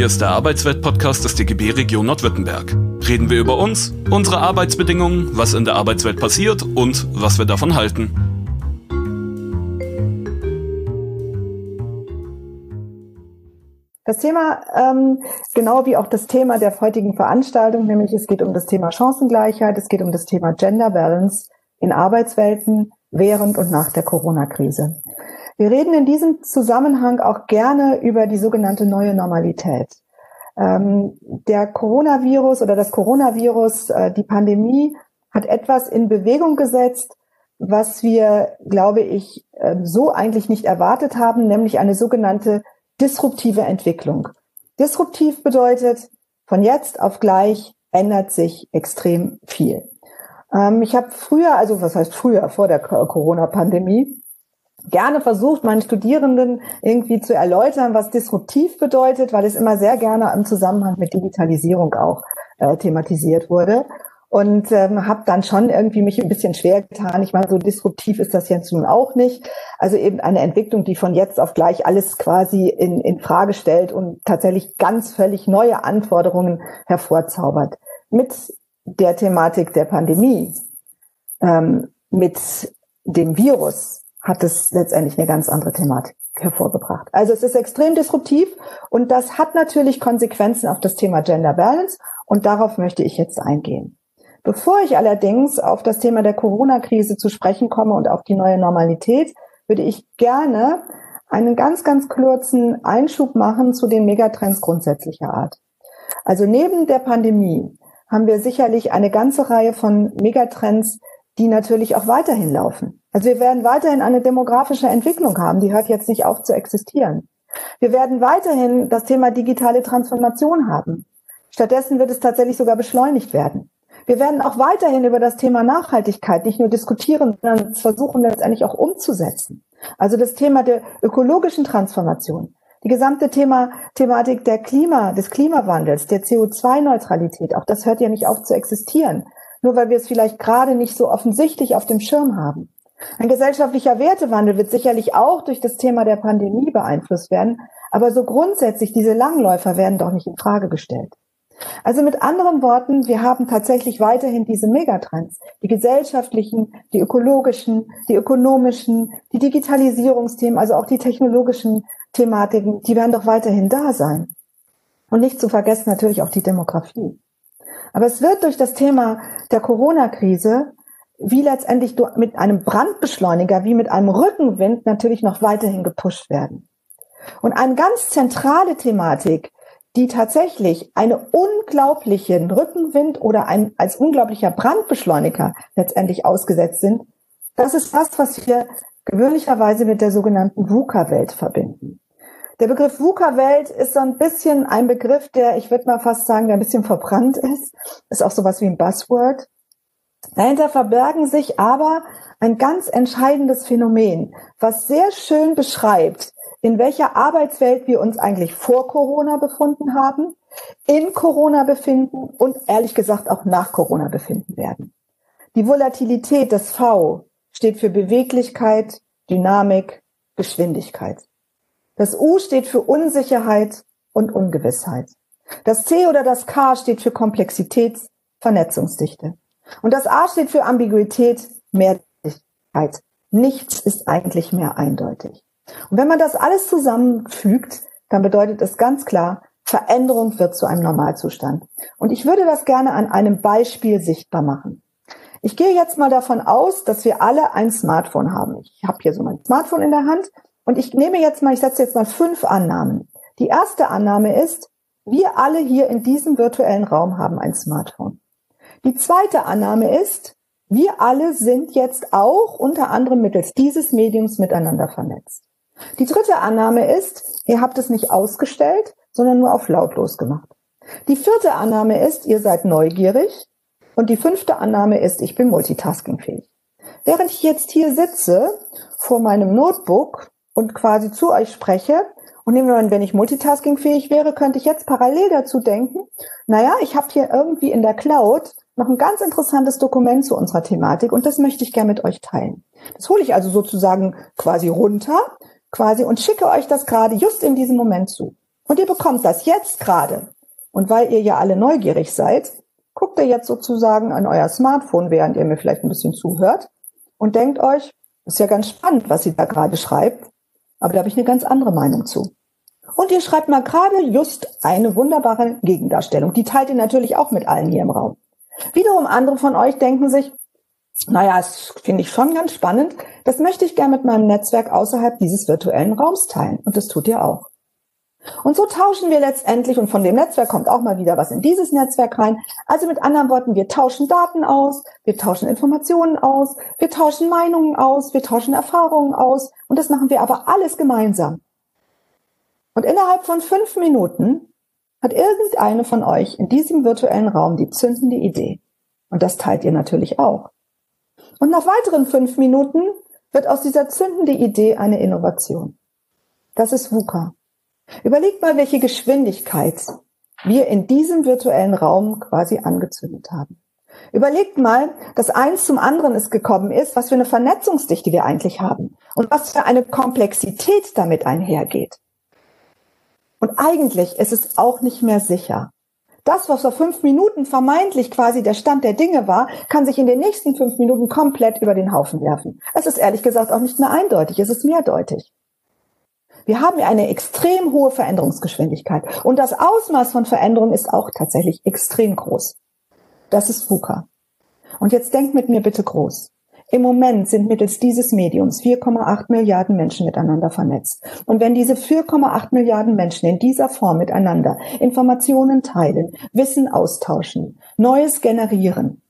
Hier ist der Arbeitswelt-Podcast des DGB Region Nordwürttemberg. Reden wir über uns, unsere Arbeitsbedingungen, was in der Arbeitswelt passiert und was wir davon halten. Das Thema, ähm, genau wie auch das Thema der heutigen Veranstaltung, nämlich es geht um das Thema Chancengleichheit, es geht um das Thema Gender Balance in Arbeitswelten während und nach der Corona-Krise. Wir reden in diesem Zusammenhang auch gerne über die sogenannte neue Normalität. Ähm, der Coronavirus oder das Coronavirus, äh, die Pandemie hat etwas in Bewegung gesetzt, was wir, glaube ich, äh, so eigentlich nicht erwartet haben, nämlich eine sogenannte disruptive Entwicklung. Disruptiv bedeutet, von jetzt auf gleich ändert sich extrem viel. Ähm, ich habe früher, also was heißt früher, vor der Corona-Pandemie, gerne versucht, meinen Studierenden irgendwie zu erläutern, was disruptiv bedeutet, weil es immer sehr gerne im Zusammenhang mit Digitalisierung auch äh, thematisiert wurde und ähm, habe dann schon irgendwie mich ein bisschen schwer getan. Ich meine, so disruptiv ist das jetzt nun auch nicht. Also eben eine Entwicklung, die von jetzt auf gleich alles quasi in, in Frage stellt und tatsächlich ganz völlig neue Anforderungen hervorzaubert. Mit der Thematik der Pandemie, ähm, mit dem Virus hat es letztendlich eine ganz andere Thematik hervorgebracht. Also es ist extrem disruptiv und das hat natürlich Konsequenzen auf das Thema Gender Balance und darauf möchte ich jetzt eingehen. Bevor ich allerdings auf das Thema der Corona-Krise zu sprechen komme und auf die neue Normalität, würde ich gerne einen ganz, ganz kurzen Einschub machen zu den Megatrends grundsätzlicher Art. Also neben der Pandemie haben wir sicherlich eine ganze Reihe von Megatrends, die natürlich auch weiterhin laufen. Also wir werden weiterhin eine demografische Entwicklung haben, die hört jetzt nicht auf zu existieren. Wir werden weiterhin das Thema digitale Transformation haben. Stattdessen wird es tatsächlich sogar beschleunigt werden. Wir werden auch weiterhin über das Thema Nachhaltigkeit nicht nur diskutieren, sondern versuchen letztendlich auch umzusetzen. Also das Thema der ökologischen Transformation, die gesamte Thema, Thematik der Klima, des Klimawandels, der CO2-Neutralität, auch das hört ja nicht auf zu existieren. Nur weil wir es vielleicht gerade nicht so offensichtlich auf dem Schirm haben. Ein gesellschaftlicher Wertewandel wird sicherlich auch durch das Thema der Pandemie beeinflusst werden, aber so grundsätzlich diese Langläufer werden doch nicht in Frage gestellt. Also mit anderen Worten, wir haben tatsächlich weiterhin diese Megatrends, die gesellschaftlichen, die ökologischen, die ökonomischen, die Digitalisierungsthemen, also auch die technologischen Thematiken, die werden doch weiterhin da sein. Und nicht zu vergessen natürlich auch die Demografie. Aber es wird durch das Thema der Corona-Krise wie letztendlich mit einem Brandbeschleuniger, wie mit einem Rückenwind natürlich noch weiterhin gepusht werden. Und eine ganz zentrale Thematik, die tatsächlich eine unglaublichen Rückenwind oder ein, als unglaublicher Brandbeschleuniger letztendlich ausgesetzt sind, das ist das, was wir gewöhnlicherweise mit der sogenannten VUCA-Welt verbinden. Der Begriff VUCA-Welt ist so ein bisschen ein Begriff, der, ich würde mal fast sagen, der ein bisschen verbrannt ist. Ist auch sowas wie ein Buzzword. Dahinter verbergen sich aber ein ganz entscheidendes Phänomen, was sehr schön beschreibt, in welcher Arbeitswelt wir uns eigentlich vor Corona befunden haben, in Corona befinden und ehrlich gesagt auch nach Corona befinden werden. Die Volatilität, das V, steht für Beweglichkeit, Dynamik, Geschwindigkeit. Das U steht für Unsicherheit und Ungewissheit. Das C oder das K steht für Komplexität, Vernetzungsdichte. Und das A steht für Ambiguität, Mehrdigkeit. Nichts ist eigentlich mehr eindeutig. Und wenn man das alles zusammenfügt, dann bedeutet es ganz klar, Veränderung wird zu einem Normalzustand. Und ich würde das gerne an einem Beispiel sichtbar machen. Ich gehe jetzt mal davon aus, dass wir alle ein Smartphone haben. Ich habe hier so mein Smartphone in der Hand und ich nehme jetzt mal, ich setze jetzt mal fünf Annahmen. Die erste Annahme ist, wir alle hier in diesem virtuellen Raum haben ein Smartphone. Die zweite Annahme ist, wir alle sind jetzt auch unter anderem mittels dieses Mediums miteinander vernetzt. Die dritte Annahme ist, ihr habt es nicht ausgestellt, sondern nur auf lautlos gemacht. Die vierte Annahme ist, ihr seid neugierig. Und die fünfte Annahme ist, ich bin multitaskingfähig. Während ich jetzt hier sitze vor meinem Notebook und quasi zu euch spreche, und nehmen wir an, wenn ich multitaskingfähig wäre, könnte ich jetzt parallel dazu denken, naja, ich habe hier irgendwie in der Cloud noch ein ganz interessantes Dokument zu unserer Thematik und das möchte ich gerne mit euch teilen. Das hole ich also sozusagen quasi runter quasi und schicke euch das gerade just in diesem Moment zu. Und ihr bekommt das jetzt gerade. Und weil ihr ja alle neugierig seid, guckt ihr jetzt sozusagen an euer Smartphone, während ihr mir vielleicht ein bisschen zuhört und denkt euch, ist ja ganz spannend, was sie da gerade schreibt, aber da habe ich eine ganz andere Meinung zu. Und ihr schreibt mal gerade just eine wunderbare Gegendarstellung. Die teilt ihr natürlich auch mit allen hier im Raum. Wiederum andere von euch denken sich, naja, das finde ich schon ganz spannend. Das möchte ich gerne mit meinem Netzwerk außerhalb dieses virtuellen Raums teilen. Und das tut ihr auch. Und so tauschen wir letztendlich, und von dem Netzwerk kommt auch mal wieder was in dieses Netzwerk rein. Also mit anderen Worten, wir tauschen Daten aus, wir tauschen Informationen aus, wir tauschen Meinungen aus, wir tauschen Erfahrungen aus. Und das machen wir aber alles gemeinsam. Und innerhalb von fünf Minuten hat irgendeine von euch in diesem virtuellen Raum die zündende Idee. Und das teilt ihr natürlich auch. Und nach weiteren fünf Minuten wird aus dieser zündende Idee eine Innovation. Das ist VUCA. Überlegt mal, welche Geschwindigkeit wir in diesem virtuellen Raum quasi angezündet haben. Überlegt mal, dass eins zum anderen es gekommen ist, was für eine Vernetzungsdichte wir eigentlich haben und was für eine Komplexität damit einhergeht. Und eigentlich ist es auch nicht mehr sicher. Das, was vor fünf Minuten vermeintlich quasi der Stand der Dinge war, kann sich in den nächsten fünf Minuten komplett über den Haufen werfen. Es ist ehrlich gesagt auch nicht mehr eindeutig, es ist mehrdeutig. Wir haben ja eine extrem hohe Veränderungsgeschwindigkeit und das Ausmaß von Veränderung ist auch tatsächlich extrem groß. Das ist VUCA. Und jetzt denkt mit mir bitte groß. Im Moment sind mittels dieses Mediums 4,8 Milliarden Menschen miteinander vernetzt. Und wenn diese 4,8 Milliarden Menschen in dieser Form miteinander Informationen teilen, Wissen austauschen, Neues generieren,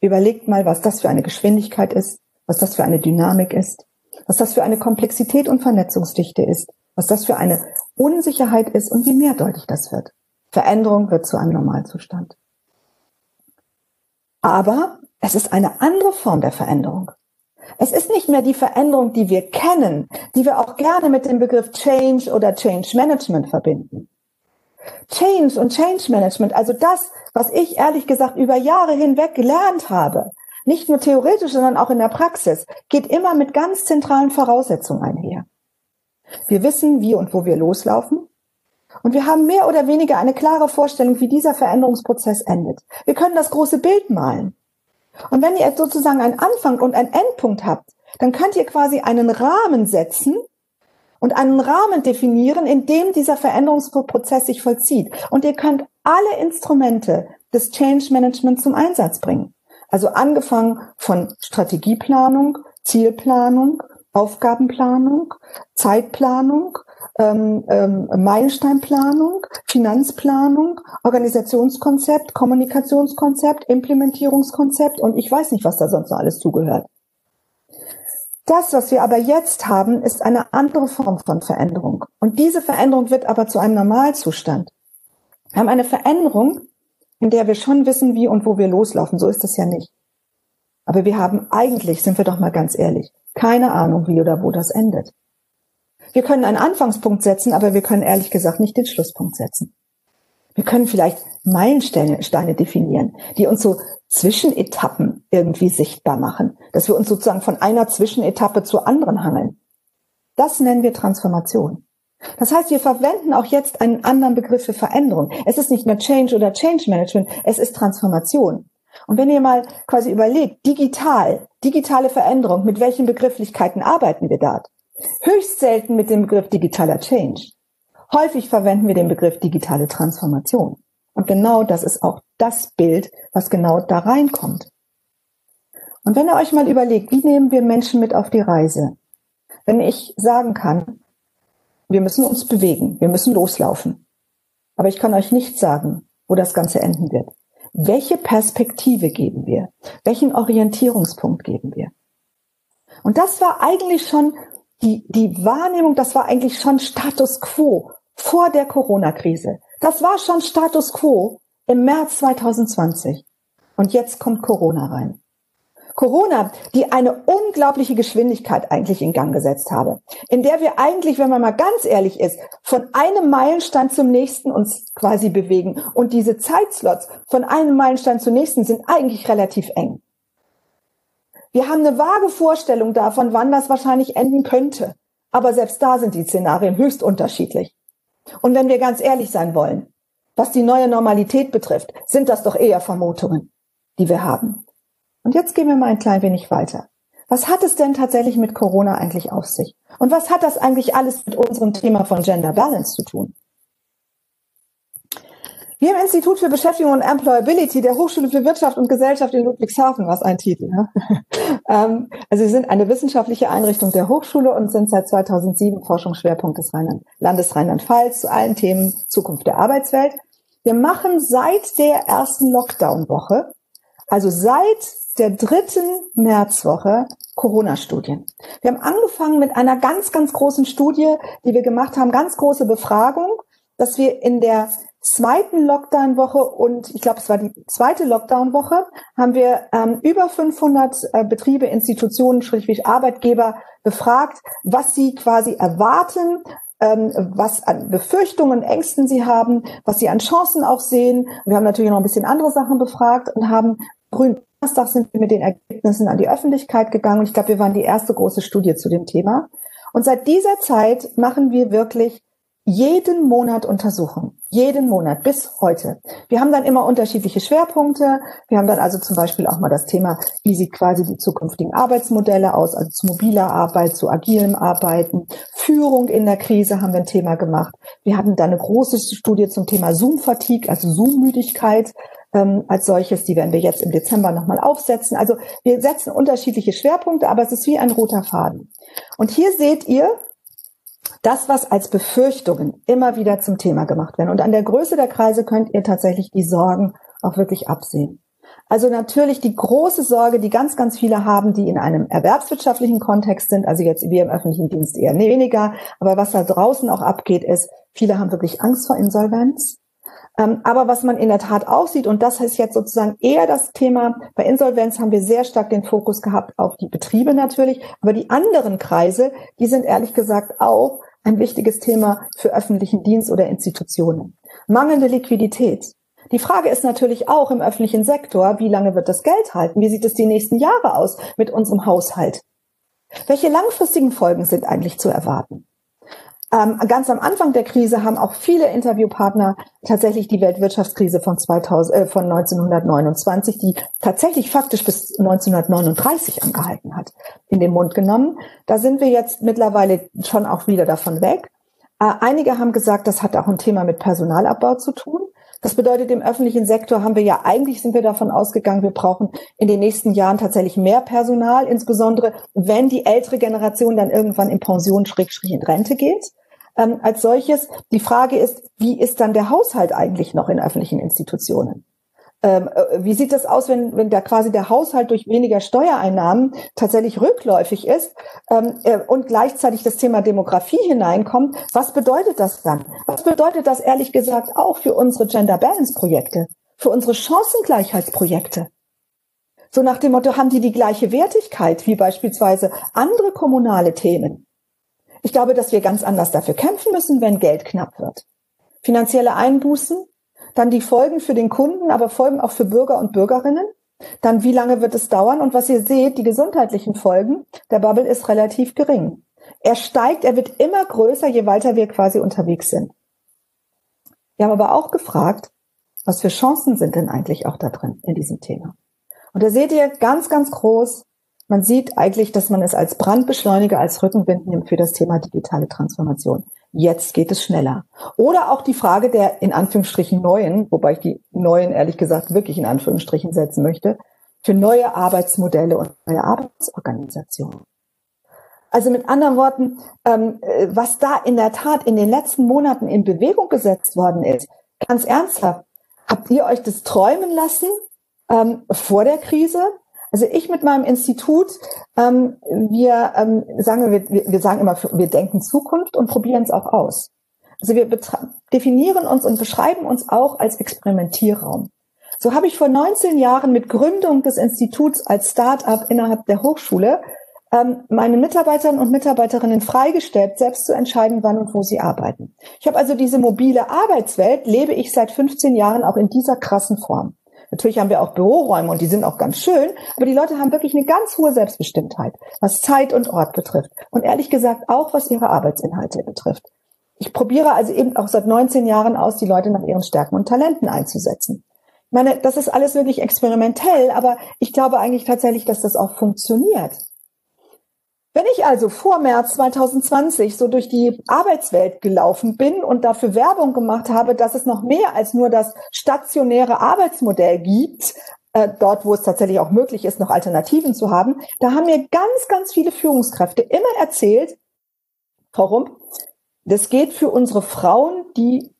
überlegt mal, was das für eine Geschwindigkeit ist, was das für eine Dynamik ist, was das für eine Komplexität und Vernetzungsdichte ist, was das für eine Unsicherheit ist und wie mehrdeutig das wird. Veränderung wird zu einem Normalzustand. Aber es ist eine andere Form der Veränderung. Es ist nicht mehr die Veränderung, die wir kennen, die wir auch gerne mit dem Begriff Change oder Change Management verbinden. Change und Change Management, also das, was ich ehrlich gesagt über Jahre hinweg gelernt habe, nicht nur theoretisch, sondern auch in der Praxis, geht immer mit ganz zentralen Voraussetzungen einher. Wir wissen, wie und wo wir loslaufen. Und wir haben mehr oder weniger eine klare Vorstellung, wie dieser Veränderungsprozess endet. Wir können das große Bild malen. Und wenn ihr jetzt sozusagen einen Anfang und einen Endpunkt habt, dann könnt ihr quasi einen Rahmen setzen und einen Rahmen definieren, in dem dieser Veränderungsprozess sich vollzieht. Und ihr könnt alle Instrumente des Change Management zum Einsatz bringen. Also angefangen von Strategieplanung, Zielplanung, Aufgabenplanung, Zeitplanung, ähm, ähm, Meilensteinplanung, Finanzplanung, Organisationskonzept, Kommunikationskonzept, Implementierungskonzept und ich weiß nicht, was da sonst noch alles zugehört. Das, was wir aber jetzt haben, ist eine andere Form von Veränderung. Und diese Veränderung wird aber zu einem Normalzustand. Wir haben eine Veränderung, in der wir schon wissen, wie und wo wir loslaufen. So ist es ja nicht. Aber wir haben eigentlich, sind wir doch mal ganz ehrlich, keine Ahnung, wie oder wo das endet. Wir können einen Anfangspunkt setzen, aber wir können ehrlich gesagt nicht den Schlusspunkt setzen. Wir können vielleicht Meilensteine definieren, die uns so Zwischenetappen irgendwie sichtbar machen, dass wir uns sozusagen von einer Zwischenetappe zur anderen hangeln. Das nennen wir Transformation. Das heißt, wir verwenden auch jetzt einen anderen Begriff für Veränderung. Es ist nicht mehr Change oder Change Management, es ist Transformation. Und wenn ihr mal quasi überlegt, digital, digitale Veränderung, mit welchen Begrifflichkeiten arbeiten wir dort? Höchst selten mit dem Begriff digitaler Change. Häufig verwenden wir den Begriff digitale Transformation. Und genau das ist auch das Bild, was genau da reinkommt. Und wenn ihr euch mal überlegt, wie nehmen wir Menschen mit auf die Reise? Wenn ich sagen kann, wir müssen uns bewegen, wir müssen loslaufen. Aber ich kann euch nicht sagen, wo das Ganze enden wird. Welche Perspektive geben wir? Welchen Orientierungspunkt geben wir? Und das war eigentlich schon die, die Wahrnehmung, das war eigentlich schon Status quo vor der Corona-Krise. Das war schon Status quo im März 2020. Und jetzt kommt Corona rein. Corona, die eine unglaubliche Geschwindigkeit eigentlich in Gang gesetzt habe, in der wir eigentlich, wenn man mal ganz ehrlich ist, von einem Meilenstein zum nächsten uns quasi bewegen. Und diese Zeitslots von einem Meilenstein zum nächsten sind eigentlich relativ eng. Wir haben eine vage Vorstellung davon, wann das wahrscheinlich enden könnte. Aber selbst da sind die Szenarien höchst unterschiedlich. Und wenn wir ganz ehrlich sein wollen, was die neue Normalität betrifft, sind das doch eher Vermutungen, die wir haben. Und jetzt gehen wir mal ein klein wenig weiter. Was hat es denn tatsächlich mit Corona eigentlich auf sich? Und was hat das eigentlich alles mit unserem Thema von Gender Balance zu tun? Wir im Institut für Beschäftigung und Employability der Hochschule für Wirtschaft und Gesellschaft in Ludwigshafen, was ein Titel. Ne? also wir sind eine wissenschaftliche Einrichtung der Hochschule und sind seit 2007 Forschungsschwerpunkt des Rheinland Landes Rheinland-Pfalz zu allen Themen Zukunft der Arbeitswelt. Wir machen seit der ersten Lockdown-Woche, also seit der dritten Märzwoche Corona-Studien. Wir haben angefangen mit einer ganz, ganz großen Studie, die wir gemacht haben, ganz große Befragung, dass wir in der zweiten Lockdown-Woche und ich glaube, es war die zweite Lockdown-Woche, haben wir ähm, über 500 äh, Betriebe, Institutionen, schrägstrich Arbeitgeber befragt, was sie quasi erwarten, ähm, was an Befürchtungen, Ängsten sie haben, was sie an Chancen auch sehen. Wir haben natürlich noch ein bisschen andere Sachen befragt und haben grün Donnerstag sind wir mit den Ergebnissen an die Öffentlichkeit gegangen und ich glaube, wir waren die erste große Studie zu dem Thema. Und seit dieser Zeit machen wir wirklich jeden Monat Untersuchungen. Jeden Monat bis heute. Wir haben dann immer unterschiedliche Schwerpunkte. Wir haben dann also zum Beispiel auch mal das Thema, wie sieht quasi die zukünftigen Arbeitsmodelle aus, also zu mobiler Arbeit, zu agilem Arbeiten. Führung in der Krise haben wir ein Thema gemacht. Wir hatten dann eine große Studie zum Thema Zoom-Fatigue, also Zoom-Müdigkeit ähm, als solches. Die werden wir jetzt im Dezember nochmal aufsetzen. Also wir setzen unterschiedliche Schwerpunkte, aber es ist wie ein roter Faden. Und hier seht ihr, das, was als Befürchtungen immer wieder zum Thema gemacht werden. Und an der Größe der Kreise könnt ihr tatsächlich die Sorgen auch wirklich absehen. Also natürlich die große Sorge, die ganz, ganz viele haben, die in einem erwerbswirtschaftlichen Kontext sind, also jetzt wir im öffentlichen Dienst eher weniger, aber was da draußen auch abgeht, ist, viele haben wirklich Angst vor Insolvenz. Ähm, aber was man in der Tat auch sieht, und das ist jetzt sozusagen eher das Thema, bei Insolvenz haben wir sehr stark den Fokus gehabt auf die Betriebe natürlich, aber die anderen Kreise, die sind ehrlich gesagt auch ein wichtiges Thema für öffentlichen Dienst oder Institutionen. Mangelnde Liquidität. Die Frage ist natürlich auch im öffentlichen Sektor, wie lange wird das Geld halten? Wie sieht es die nächsten Jahre aus mit unserem Haushalt? Welche langfristigen Folgen sind eigentlich zu erwarten? Ähm, ganz am Anfang der Krise haben auch viele Interviewpartner tatsächlich die Weltwirtschaftskrise von, 2000, äh, von 1929, die tatsächlich faktisch bis 1939 angehalten hat, in den Mund genommen. Da sind wir jetzt mittlerweile schon auch wieder davon weg. Äh, einige haben gesagt, das hat auch ein Thema mit Personalabbau zu tun. Das bedeutet, im öffentlichen Sektor haben wir ja eigentlich sind wir davon ausgegangen, wir brauchen in den nächsten Jahren tatsächlich mehr Personal, insbesondere wenn die ältere Generation dann irgendwann in Pension, Schrägstrich in Rente geht ähm, als solches. Die Frage ist, wie ist dann der Haushalt eigentlich noch in öffentlichen Institutionen? Ähm, äh, wie sieht das aus, wenn, wenn da quasi der Haushalt durch weniger Steuereinnahmen tatsächlich rückläufig ist ähm, äh, und gleichzeitig das Thema Demografie hineinkommt? Was bedeutet das dann? Was bedeutet das ehrlich gesagt auch für unsere Gender Balance Projekte, für unsere Chancengleichheitsprojekte? So nach dem Motto, haben die die gleiche Wertigkeit wie beispielsweise andere kommunale Themen? Ich glaube, dass wir ganz anders dafür kämpfen müssen, wenn Geld knapp wird. Finanzielle Einbußen, dann die Folgen für den Kunden, aber Folgen auch für Bürger und Bürgerinnen. Dann, wie lange wird es dauern? Und was ihr seht, die gesundheitlichen Folgen, der Bubble ist relativ gering. Er steigt, er wird immer größer, je weiter wir quasi unterwegs sind. Wir haben aber auch gefragt, was für Chancen sind denn eigentlich auch da drin in diesem Thema? Und da seht ihr ganz, ganz groß, man sieht eigentlich, dass man es als Brandbeschleuniger, als Rückenwind nimmt für das Thema digitale Transformation. Jetzt geht es schneller. Oder auch die Frage der in Anführungsstrichen neuen, wobei ich die neuen ehrlich gesagt wirklich in Anführungsstrichen setzen möchte, für neue Arbeitsmodelle und neue Arbeitsorganisationen. Also mit anderen Worten, ähm, äh, was da in der Tat in den letzten Monaten in Bewegung gesetzt worden ist, ganz ernsthaft, habt ihr euch das träumen lassen ähm, vor der Krise? Also ich mit meinem Institut, ähm, wir ähm, sagen wir, wir sagen immer, wir denken Zukunft und probieren es auch aus. Also wir definieren uns und beschreiben uns auch als Experimentierraum. So habe ich vor 19 Jahren mit Gründung des Instituts als Start-up innerhalb der Hochschule ähm, meine Mitarbeiterinnen und Mitarbeiterinnen freigestellt, selbst zu entscheiden, wann und wo sie arbeiten. Ich habe also diese mobile Arbeitswelt, lebe ich seit 15 Jahren auch in dieser krassen Form. Natürlich haben wir auch Büroräume und die sind auch ganz schön, aber die Leute haben wirklich eine ganz hohe Selbstbestimmtheit, was Zeit und Ort betrifft. Und ehrlich gesagt auch, was ihre Arbeitsinhalte betrifft. Ich probiere also eben auch seit 19 Jahren aus, die Leute nach ihren Stärken und Talenten einzusetzen. Ich meine, das ist alles wirklich experimentell, aber ich glaube eigentlich tatsächlich, dass das auch funktioniert. Wenn ich also vor März 2020 so durch die Arbeitswelt gelaufen bin und dafür Werbung gemacht habe, dass es noch mehr als nur das stationäre Arbeitsmodell gibt, äh, dort wo es tatsächlich auch möglich ist, noch Alternativen zu haben, da haben mir ganz, ganz viele Führungskräfte immer erzählt, Frau Rump, das geht für unsere Frauen, die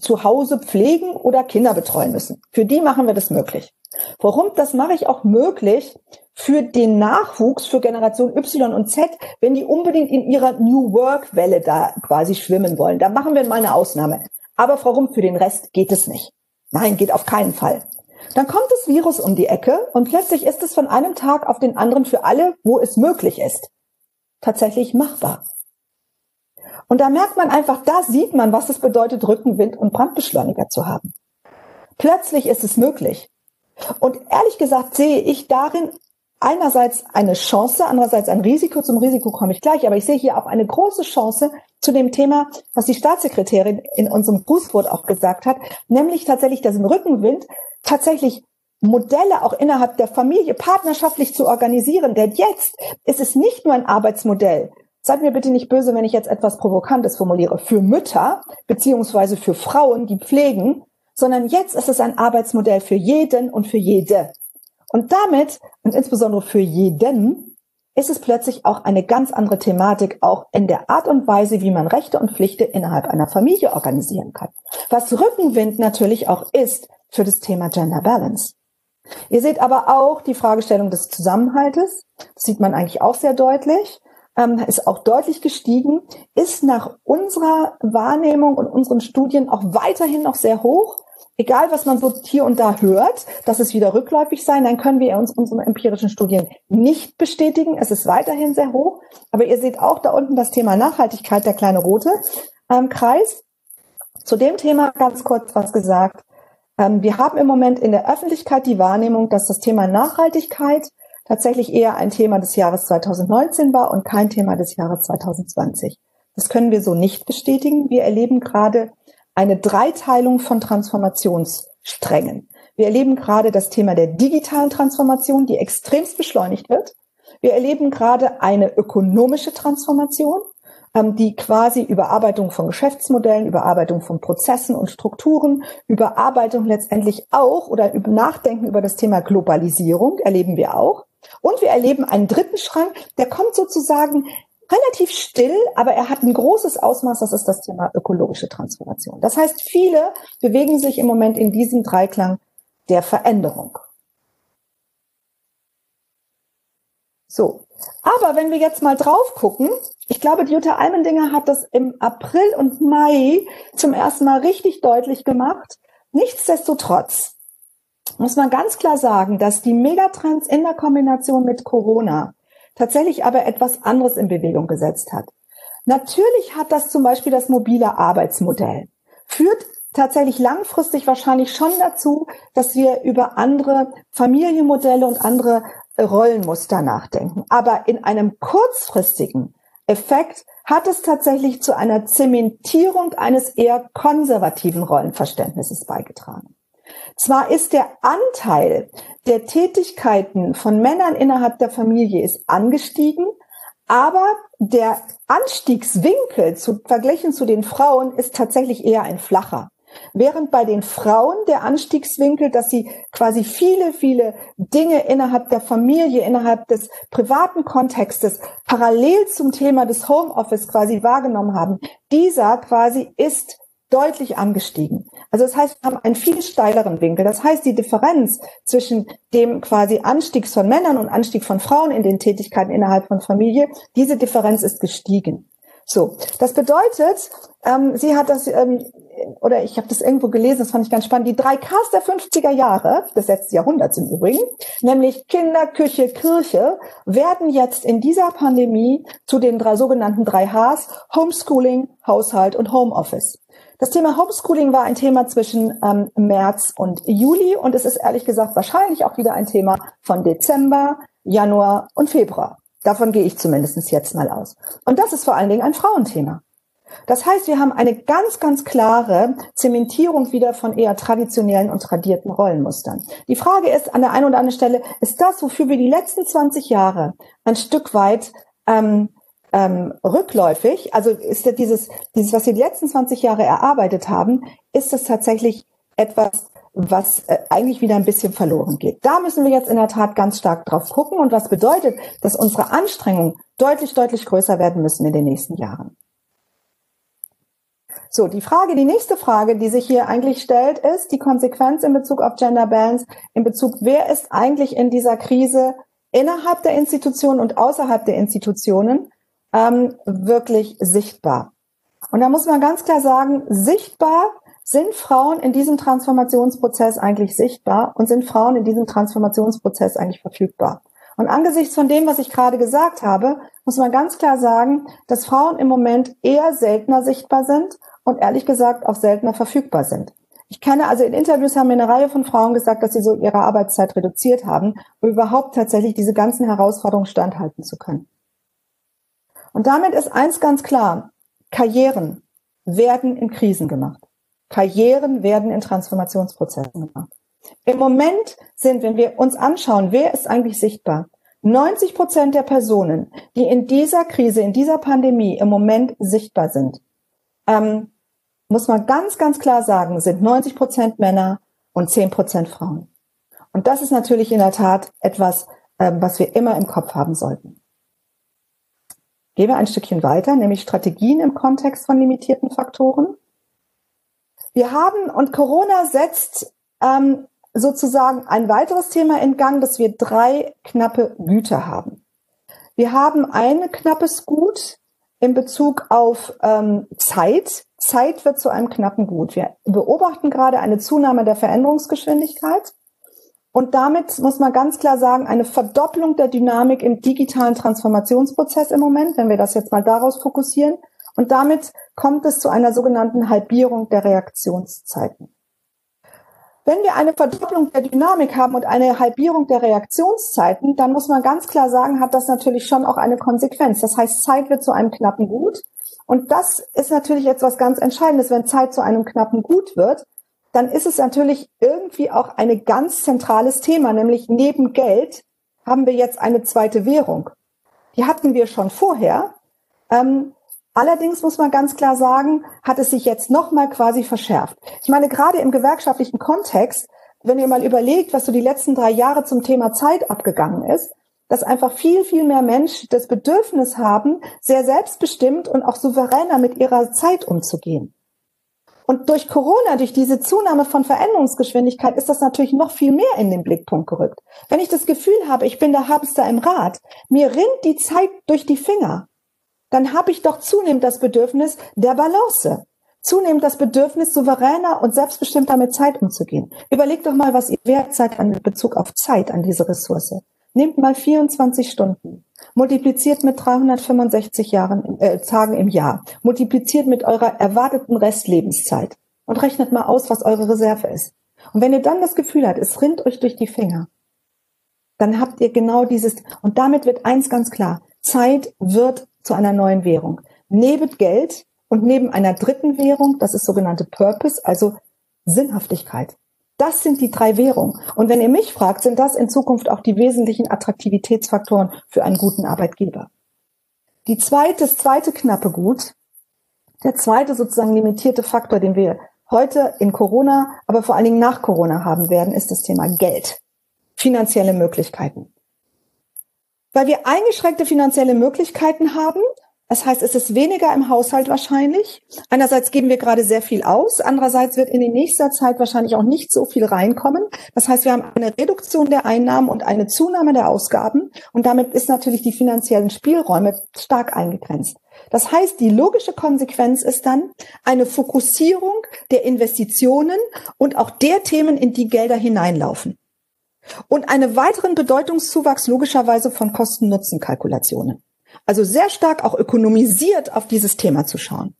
zu Hause pflegen oder Kinder betreuen müssen. Für die machen wir das möglich. Warum? Das mache ich auch möglich für den Nachwuchs, für Generation Y und Z, wenn die unbedingt in ihrer New Work Welle da quasi schwimmen wollen. Da machen wir mal eine Ausnahme. Aber Frau Rump, für den Rest geht es nicht. Nein, geht auf keinen Fall. Dann kommt das Virus um die Ecke und plötzlich ist es von einem Tag auf den anderen für alle, wo es möglich ist, tatsächlich machbar. Und da merkt man einfach, da sieht man, was es bedeutet, Rückenwind und Brandbeschleuniger zu haben. Plötzlich ist es möglich. Und ehrlich gesagt sehe ich darin einerseits eine Chance, andererseits ein Risiko. Zum Risiko komme ich gleich, aber ich sehe hier auch eine große Chance zu dem Thema, was die Staatssekretärin in unserem Grußwort auch gesagt hat, nämlich tatsächlich dass im Rückenwind tatsächlich Modelle auch innerhalb der Familie partnerschaftlich zu organisieren. Denn jetzt ist es nicht nur ein Arbeitsmodell. Seid mir bitte nicht böse, wenn ich jetzt etwas Provokantes formuliere, für Mütter beziehungsweise für Frauen, die pflegen, sondern jetzt ist es ein Arbeitsmodell für jeden und für jede. Und damit, und insbesondere für jeden, ist es plötzlich auch eine ganz andere Thematik, auch in der Art und Weise, wie man Rechte und Pflichten innerhalb einer Familie organisieren kann. Was Rückenwind natürlich auch ist für das Thema Gender Balance. Ihr seht aber auch die Fragestellung des Zusammenhaltes. Das sieht man eigentlich auch sehr deutlich. Ähm, ist auch deutlich gestiegen, ist nach unserer Wahrnehmung und unseren Studien auch weiterhin noch sehr hoch egal was man so hier und da hört, dass es wieder rückläufig sein, dann können wir uns unsere empirischen Studien nicht bestätigen. Es ist weiterhin sehr hoch. Aber ihr seht auch da unten das Thema Nachhaltigkeit, der kleine rote ähm, Kreis. Zu dem Thema ganz kurz was gesagt. Ähm, wir haben im Moment in der Öffentlichkeit die Wahrnehmung, dass das Thema Nachhaltigkeit tatsächlich eher ein Thema des Jahres 2019 war und kein Thema des Jahres 2020. Das können wir so nicht bestätigen. Wir erleben gerade eine Dreiteilung von Transformationssträngen. Wir erleben gerade das Thema der digitalen Transformation, die extremst beschleunigt wird. Wir erleben gerade eine ökonomische Transformation, ähm, die quasi Überarbeitung von Geschäftsmodellen, Überarbeitung von Prozessen und Strukturen, Überarbeitung letztendlich auch oder Nachdenken über das Thema Globalisierung erleben wir auch. Und wir erleben einen dritten Schrank, der kommt sozusagen relativ still, aber er hat ein großes Ausmaß, das ist das Thema ökologische Transformation. Das heißt, viele bewegen sich im Moment in diesem Dreiklang der Veränderung. So. Aber wenn wir jetzt mal drauf gucken, ich glaube, Jutta Almendinger hat das im April und Mai zum ersten Mal richtig deutlich gemacht. Nichtsdestotrotz muss man ganz klar sagen, dass die Megatrends in der Kombination mit Corona tatsächlich aber etwas anderes in Bewegung gesetzt hat. Natürlich hat das zum Beispiel das mobile Arbeitsmodell. Führt tatsächlich langfristig wahrscheinlich schon dazu, dass wir über andere Familienmodelle und andere Rollenmuster nachdenken. Aber in einem kurzfristigen Effekt hat es tatsächlich zu einer Zementierung eines eher konservativen Rollenverständnisses beigetragen. Zwar ist der Anteil der Tätigkeiten von Männern innerhalb der Familie ist angestiegen, aber der Anstiegswinkel zu, verglichen zu den Frauen ist tatsächlich eher ein flacher. Während bei den Frauen der Anstiegswinkel, dass sie quasi viele, viele Dinge innerhalb der Familie, innerhalb des privaten Kontextes parallel zum Thema des Homeoffice quasi wahrgenommen haben, dieser quasi ist deutlich angestiegen. Also das heißt, wir haben einen viel steileren Winkel. Das heißt, die Differenz zwischen dem quasi Anstieg von Männern und Anstieg von Frauen in den Tätigkeiten innerhalb von Familie, diese Differenz ist gestiegen. So, das bedeutet, ähm, sie hat das, ähm, oder ich habe das irgendwo gelesen, das fand ich ganz spannend, die drei Ks der 50er Jahre, des letzten Jahrhunderts im Übrigen, nämlich Kinder, Küche, Kirche, werden jetzt in dieser Pandemie zu den drei sogenannten drei Hs, Homeschooling, Haushalt und Homeoffice. Das Thema Homeschooling war ein Thema zwischen ähm, März und Juli und es ist ehrlich gesagt wahrscheinlich auch wieder ein Thema von Dezember, Januar und Februar. Davon gehe ich zumindest jetzt mal aus. Und das ist vor allen Dingen ein Frauenthema. Das heißt, wir haben eine ganz, ganz klare Zementierung wieder von eher traditionellen und tradierten Rollenmustern. Die Frage ist an der einen oder anderen Stelle, ist das, wofür wir die letzten 20 Jahre ein Stück weit ähm, ähm, rückläufig, also ist das dieses, dieses, was wir die letzten 20 Jahre erarbeitet haben, ist das tatsächlich etwas, was äh, eigentlich wieder ein bisschen verloren geht. Da müssen wir jetzt in der Tat ganz stark drauf gucken und was bedeutet, dass unsere Anstrengungen deutlich, deutlich größer werden müssen in den nächsten Jahren. So, die Frage, die nächste Frage, die sich hier eigentlich stellt, ist die Konsequenz in Bezug auf Gender Balance, in Bezug, wer ist eigentlich in dieser Krise innerhalb der Institutionen und außerhalb der Institutionen ähm, wirklich sichtbar. Und da muss man ganz klar sagen, sichtbar sind Frauen in diesem Transformationsprozess eigentlich sichtbar und sind Frauen in diesem Transformationsprozess eigentlich verfügbar. Und angesichts von dem, was ich gerade gesagt habe, muss man ganz klar sagen, dass Frauen im Moment eher seltener sichtbar sind und ehrlich gesagt auch seltener verfügbar sind. Ich kenne also in Interviews haben mir eine Reihe von Frauen gesagt, dass sie so ihre Arbeitszeit reduziert haben, um überhaupt tatsächlich diese ganzen Herausforderungen standhalten zu können. Und damit ist eins ganz klar. Karrieren werden in Krisen gemacht. Karrieren werden in Transformationsprozessen gemacht. Im Moment sind, wenn wir uns anschauen, wer ist eigentlich sichtbar? 90 Prozent der Personen, die in dieser Krise, in dieser Pandemie im Moment sichtbar sind, ähm, muss man ganz, ganz klar sagen, sind 90 Prozent Männer und 10 Prozent Frauen. Und das ist natürlich in der Tat etwas, ähm, was wir immer im Kopf haben sollten. Gehen wir ein Stückchen weiter, nämlich Strategien im Kontext von limitierten Faktoren. Wir haben, und Corona setzt ähm, sozusagen ein weiteres Thema in Gang, dass wir drei knappe Güter haben. Wir haben ein knappes Gut in Bezug auf ähm, Zeit. Zeit wird zu einem knappen Gut. Wir beobachten gerade eine Zunahme der Veränderungsgeschwindigkeit. Und damit muss man ganz klar sagen, eine Verdopplung der Dynamik im digitalen Transformationsprozess im Moment, wenn wir das jetzt mal daraus fokussieren. Und damit kommt es zu einer sogenannten Halbierung der Reaktionszeiten. Wenn wir eine Verdopplung der Dynamik haben und eine Halbierung der Reaktionszeiten, dann muss man ganz klar sagen, hat das natürlich schon auch eine Konsequenz. Das heißt, Zeit wird zu einem knappen Gut. Und das ist natürlich jetzt was ganz Entscheidendes. Wenn Zeit zu einem knappen Gut wird, dann ist es natürlich irgendwie auch ein ganz zentrales Thema, nämlich neben Geld haben wir jetzt eine zweite Währung. Die hatten wir schon vorher. Ähm, allerdings muss man ganz klar sagen, hat es sich jetzt nochmal quasi verschärft. Ich meine, gerade im gewerkschaftlichen Kontext, wenn ihr mal überlegt, was so die letzten drei Jahre zum Thema Zeit abgegangen ist, dass einfach viel, viel mehr Menschen das Bedürfnis haben, sehr selbstbestimmt und auch souveräner mit ihrer Zeit umzugehen. Und durch Corona, durch diese Zunahme von Veränderungsgeschwindigkeit, ist das natürlich noch viel mehr in den Blickpunkt gerückt. Wenn ich das Gefühl habe, ich bin der Hamster im Rad, mir rinnt die Zeit durch die Finger, dann habe ich doch zunehmend das Bedürfnis der Balance. Zunehmend das Bedürfnis, souveräner und selbstbestimmter mit Zeit umzugehen. Überlegt doch mal, was ihr wert seid an Bezug auf Zeit, an diese Ressource. Nehmt mal 24 Stunden, multipliziert mit 365 Jahren, äh, Tagen im Jahr, multipliziert mit eurer erwarteten Restlebenszeit und rechnet mal aus, was eure Reserve ist. Und wenn ihr dann das Gefühl habt, es rinnt euch durch die Finger, dann habt ihr genau dieses, und damit wird eins ganz klar, Zeit wird zu einer neuen Währung. Neben Geld und neben einer dritten Währung, das ist sogenannte Purpose, also Sinnhaftigkeit. Das sind die drei Währungen. Und wenn ihr mich fragt, sind das in Zukunft auch die wesentlichen Attraktivitätsfaktoren für einen guten Arbeitgeber. Die zweite, das zweite knappe Gut, der zweite sozusagen limitierte Faktor, den wir heute in Corona, aber vor allen Dingen nach Corona haben werden, ist das Thema Geld. Finanzielle Möglichkeiten. Weil wir eingeschränkte finanzielle Möglichkeiten haben, das heißt, es ist weniger im Haushalt wahrscheinlich. Einerseits geben wir gerade sehr viel aus, andererseits wird in der nächster Zeit wahrscheinlich auch nicht so viel reinkommen. Das heißt, wir haben eine Reduktion der Einnahmen und eine Zunahme der Ausgaben und damit ist natürlich die finanziellen Spielräume stark eingegrenzt. Das heißt, die logische Konsequenz ist dann eine Fokussierung der Investitionen und auch der Themen, in die Gelder hineinlaufen. Und einen weiteren Bedeutungszuwachs logischerweise von Kosten-Nutzen-Kalkulationen. Also sehr stark auch ökonomisiert auf dieses Thema zu schauen.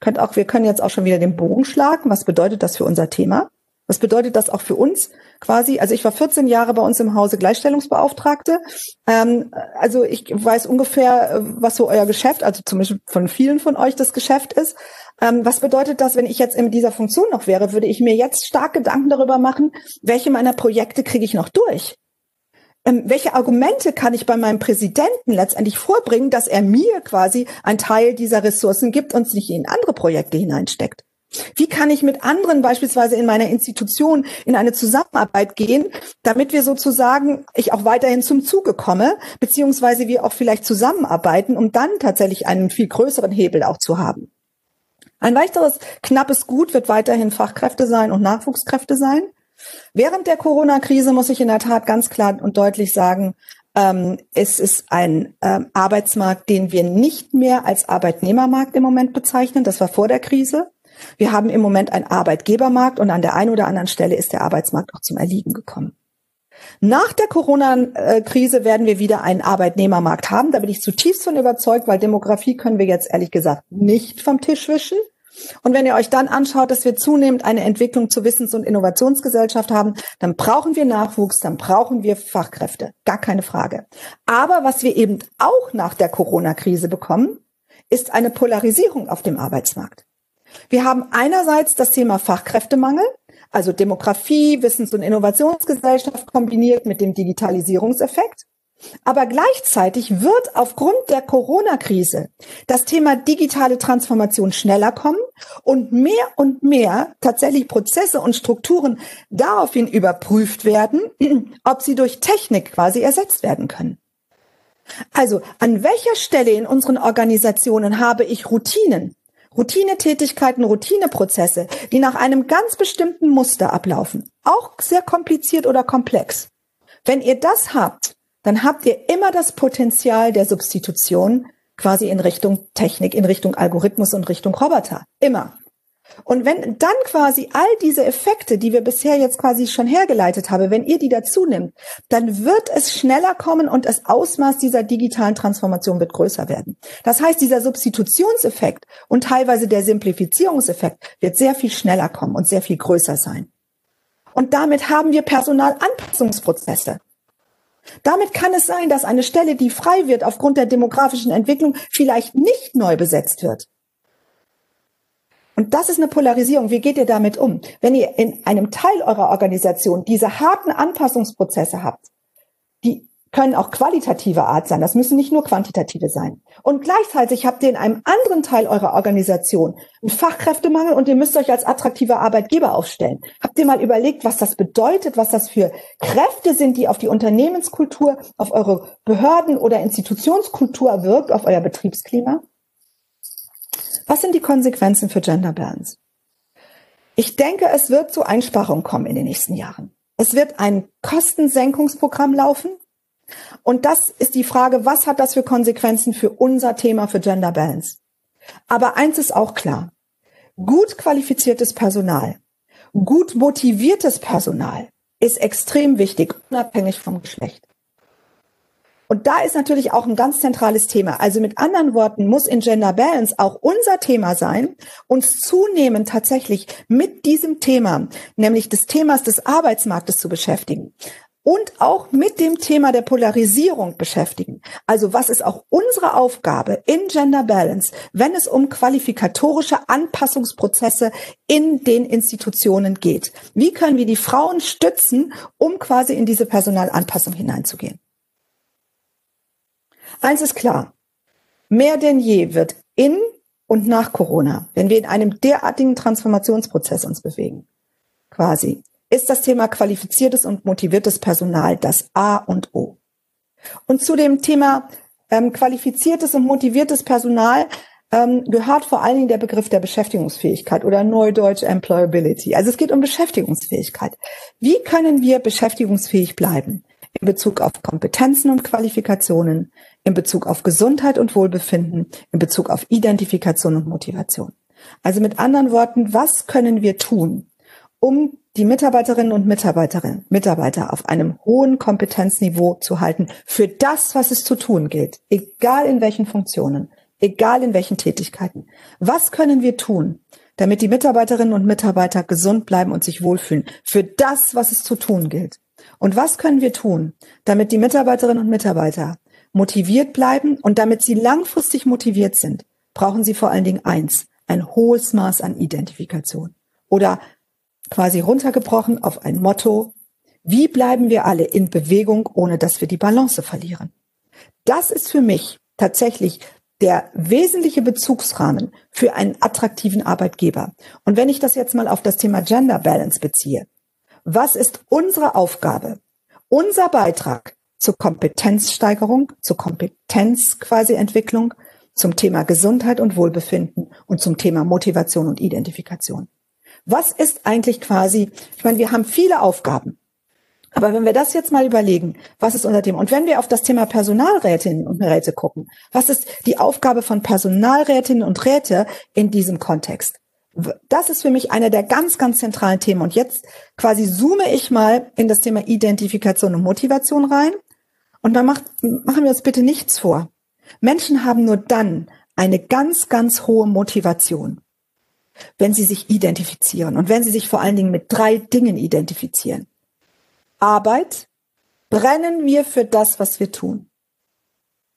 Könnt auch, wir können jetzt auch schon wieder den Bogen schlagen. Was bedeutet das für unser Thema? Was bedeutet das auch für uns quasi? Also ich war 14 Jahre bei uns im Hause Gleichstellungsbeauftragte. Ähm, also ich weiß ungefähr, äh, was so euer Geschäft, also zum Beispiel von vielen von euch das Geschäft ist. Ähm, was bedeutet das, wenn ich jetzt in dieser Funktion noch wäre, würde ich mir jetzt stark Gedanken darüber machen, welche meiner Projekte kriege ich noch durch? Ähm, welche Argumente kann ich bei meinem Präsidenten letztendlich vorbringen, dass er mir quasi einen Teil dieser Ressourcen gibt und sich in andere Projekte hineinsteckt? Wie kann ich mit anderen beispielsweise in meiner Institution in eine Zusammenarbeit gehen, damit wir sozusagen, ich auch weiterhin zum Zuge komme, beziehungsweise wir auch vielleicht zusammenarbeiten, um dann tatsächlich einen viel größeren Hebel auch zu haben. Ein weiteres knappes Gut wird weiterhin Fachkräfte sein und Nachwuchskräfte sein. Während der Corona-Krise muss ich in der Tat ganz klar und deutlich sagen, ähm, es ist ein ähm, Arbeitsmarkt, den wir nicht mehr als Arbeitnehmermarkt im Moment bezeichnen. Das war vor der Krise. Wir haben im Moment einen Arbeitgebermarkt und an der einen oder anderen Stelle ist der Arbeitsmarkt auch zum Erliegen gekommen. Nach der Corona-Krise werden wir wieder einen Arbeitnehmermarkt haben. Da bin ich zutiefst von überzeugt, weil Demografie können wir jetzt ehrlich gesagt nicht vom Tisch wischen. Und wenn ihr euch dann anschaut, dass wir zunehmend eine Entwicklung zur Wissens- und Innovationsgesellschaft haben, dann brauchen wir Nachwuchs, dann brauchen wir Fachkräfte. Gar keine Frage. Aber was wir eben auch nach der Corona-Krise bekommen, ist eine Polarisierung auf dem Arbeitsmarkt. Wir haben einerseits das Thema Fachkräftemangel, also Demografie, Wissens- und Innovationsgesellschaft kombiniert mit dem Digitalisierungseffekt. Aber gleichzeitig wird aufgrund der Corona-Krise das Thema digitale Transformation schneller kommen und mehr und mehr tatsächlich Prozesse und Strukturen daraufhin überprüft werden, ob sie durch Technik quasi ersetzt werden können. Also an welcher Stelle in unseren Organisationen habe ich Routinen, Routinetätigkeiten, Routineprozesse, die nach einem ganz bestimmten Muster ablaufen. Auch sehr kompliziert oder komplex. Wenn ihr das habt, dann habt ihr immer das Potenzial der Substitution quasi in Richtung Technik, in Richtung Algorithmus und Richtung Roboter. Immer. Und wenn dann quasi all diese Effekte, die wir bisher jetzt quasi schon hergeleitet haben, wenn ihr die dazu nimmt, dann wird es schneller kommen und das Ausmaß dieser digitalen Transformation wird größer werden. Das heißt, dieser Substitutionseffekt und teilweise der Simplifizierungseffekt wird sehr viel schneller kommen und sehr viel größer sein. Und damit haben wir Personalanpassungsprozesse. Damit kann es sein, dass eine Stelle, die frei wird aufgrund der demografischen Entwicklung, vielleicht nicht neu besetzt wird. Und das ist eine Polarisierung. Wie geht ihr damit um? Wenn ihr in einem Teil eurer Organisation diese harten Anpassungsprozesse habt, können auch qualitative Art sein. Das müssen nicht nur quantitative sein. Und gleichzeitig habt ihr in einem anderen Teil eurer Organisation einen Fachkräftemangel und ihr müsst euch als attraktiver Arbeitgeber aufstellen. Habt ihr mal überlegt, was das bedeutet, was das für Kräfte sind, die auf die Unternehmenskultur, auf eure Behörden oder Institutionskultur wirkt, auf euer Betriebsklima? Was sind die Konsequenzen für Gender Balance? Ich denke, es wird zu Einsparungen kommen in den nächsten Jahren. Es wird ein Kostensenkungsprogramm laufen. Und das ist die Frage, was hat das für Konsequenzen für unser Thema für Gender Balance? Aber eins ist auch klar. Gut qualifiziertes Personal, gut motiviertes Personal ist extrem wichtig, unabhängig vom Geschlecht. Und da ist natürlich auch ein ganz zentrales Thema. Also mit anderen Worten muss in Gender Balance auch unser Thema sein, uns zunehmend tatsächlich mit diesem Thema, nämlich des Themas des Arbeitsmarktes zu beschäftigen und auch mit dem Thema der Polarisierung beschäftigen. Also was ist auch unsere Aufgabe in Gender Balance, wenn es um qualifikatorische Anpassungsprozesse in den Institutionen geht? Wie können wir die Frauen stützen, um quasi in diese Personalanpassung hineinzugehen? Eins ist klar. Mehr denn je wird in und nach Corona, wenn wir in einem derartigen Transformationsprozess uns bewegen, quasi, ist das Thema qualifiziertes und motiviertes Personal das A und O. Und zu dem Thema ähm, qualifiziertes und motiviertes Personal ähm, gehört vor allen Dingen der Begriff der Beschäftigungsfähigkeit oder Neudeutsch Employability. Also es geht um Beschäftigungsfähigkeit. Wie können wir beschäftigungsfähig bleiben? In Bezug auf Kompetenzen und Qualifikationen, in Bezug auf Gesundheit und Wohlbefinden, in Bezug auf Identifikation und Motivation. Also mit anderen Worten, was können wir tun, um die Mitarbeiterinnen und Mitarbeiterinnen, Mitarbeiter auf einem hohen Kompetenzniveau zu halten für das, was es zu tun gilt, egal in welchen Funktionen, egal in welchen Tätigkeiten. Was können wir tun, damit die Mitarbeiterinnen und Mitarbeiter gesund bleiben und sich wohlfühlen für das, was es zu tun gilt. Und was können wir tun, damit die Mitarbeiterinnen und Mitarbeiter motiviert bleiben und damit sie langfristig motiviert sind, brauchen sie vor allen Dingen eins, ein hohes Maß an Identifikation. Oder quasi runtergebrochen auf ein Motto, wie bleiben wir alle in Bewegung, ohne dass wir die Balance verlieren? Das ist für mich tatsächlich der wesentliche Bezugsrahmen für einen attraktiven Arbeitgeber. Und wenn ich das jetzt mal auf das Thema Gender Balance beziehe, was ist unsere Aufgabe, unser Beitrag zur Kompetenzsteigerung, zur Kompetenz quasi Entwicklung, zum Thema Gesundheit und Wohlbefinden und zum Thema Motivation und Identifikation? Was ist eigentlich quasi, ich meine, wir haben viele Aufgaben. Aber wenn wir das jetzt mal überlegen, was ist unser Thema? Und wenn wir auf das Thema Personalrätinnen und Räte gucken, was ist die Aufgabe von Personalrätinnen und Räte in diesem Kontext? Das ist für mich einer der ganz, ganz zentralen Themen. Und jetzt quasi zoome ich mal in das Thema Identifikation und Motivation rein. Und dann macht, machen wir uns bitte nichts vor. Menschen haben nur dann eine ganz, ganz hohe Motivation, wenn sie sich identifizieren und wenn sie sich vor allen Dingen mit drei Dingen identifizieren. Arbeit, brennen wir für das, was wir tun.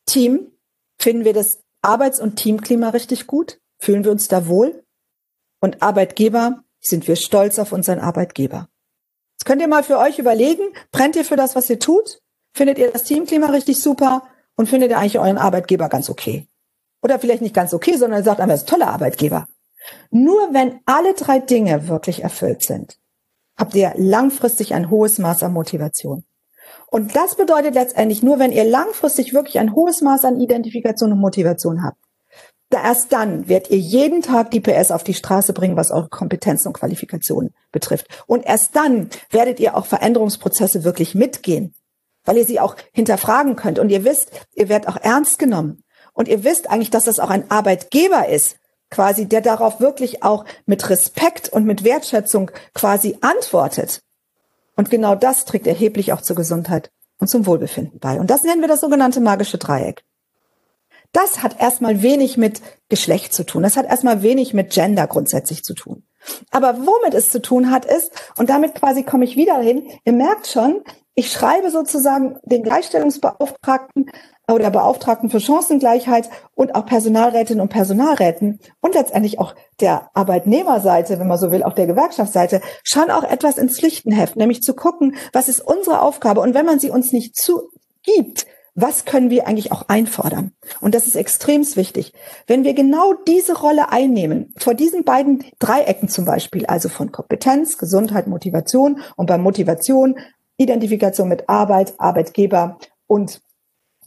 Team, finden wir das Arbeits- und Teamklima richtig gut? Fühlen wir uns da wohl? Und Arbeitgeber, sind wir stolz auf unseren Arbeitgeber? Jetzt könnt ihr mal für euch überlegen, brennt ihr für das, was ihr tut? Findet ihr das Teamklima richtig super? Und findet ihr eigentlich euren Arbeitgeber ganz okay? Oder vielleicht nicht ganz okay, sondern ihr sagt einfach, er ist ein toller Arbeitgeber. Nur wenn alle drei Dinge wirklich erfüllt sind, habt ihr langfristig ein hohes Maß an Motivation. Und das bedeutet letztendlich nur, wenn ihr langfristig wirklich ein hohes Maß an Identifikation und Motivation habt, da erst dann werdet ihr jeden Tag die PS auf die Straße bringen, was eure Kompetenzen und Qualifikationen betrifft. Und erst dann werdet ihr auch Veränderungsprozesse wirklich mitgehen, weil ihr sie auch hinterfragen könnt. Und ihr wisst, ihr werdet auch ernst genommen. Und ihr wisst eigentlich, dass das auch ein Arbeitgeber ist, quasi, der darauf wirklich auch mit Respekt und mit Wertschätzung quasi antwortet. Und genau das trägt erheblich auch zur Gesundheit und zum Wohlbefinden bei. Und das nennen wir das sogenannte magische Dreieck. Das hat erstmal wenig mit Geschlecht zu tun. Das hat erstmal wenig mit Gender grundsätzlich zu tun. Aber womit es zu tun hat, ist, und damit quasi komme ich wieder hin, ihr merkt schon, ich schreibe sozusagen den Gleichstellungsbeauftragten oder Beauftragten für Chancengleichheit und auch Personalrätinnen und Personalräten und letztendlich auch der Arbeitnehmerseite, wenn man so will, auch der Gewerkschaftsseite, schon auch etwas ins Pflichtenheft, nämlich zu gucken, was ist unsere Aufgabe und wenn man sie uns nicht zugibt, was können wir eigentlich auch einfordern? Und das ist extrem wichtig. Wenn wir genau diese Rolle einnehmen, vor diesen beiden Dreiecken zum Beispiel, also von Kompetenz, Gesundheit, Motivation und bei Motivation Identifikation mit Arbeit, Arbeitgeber und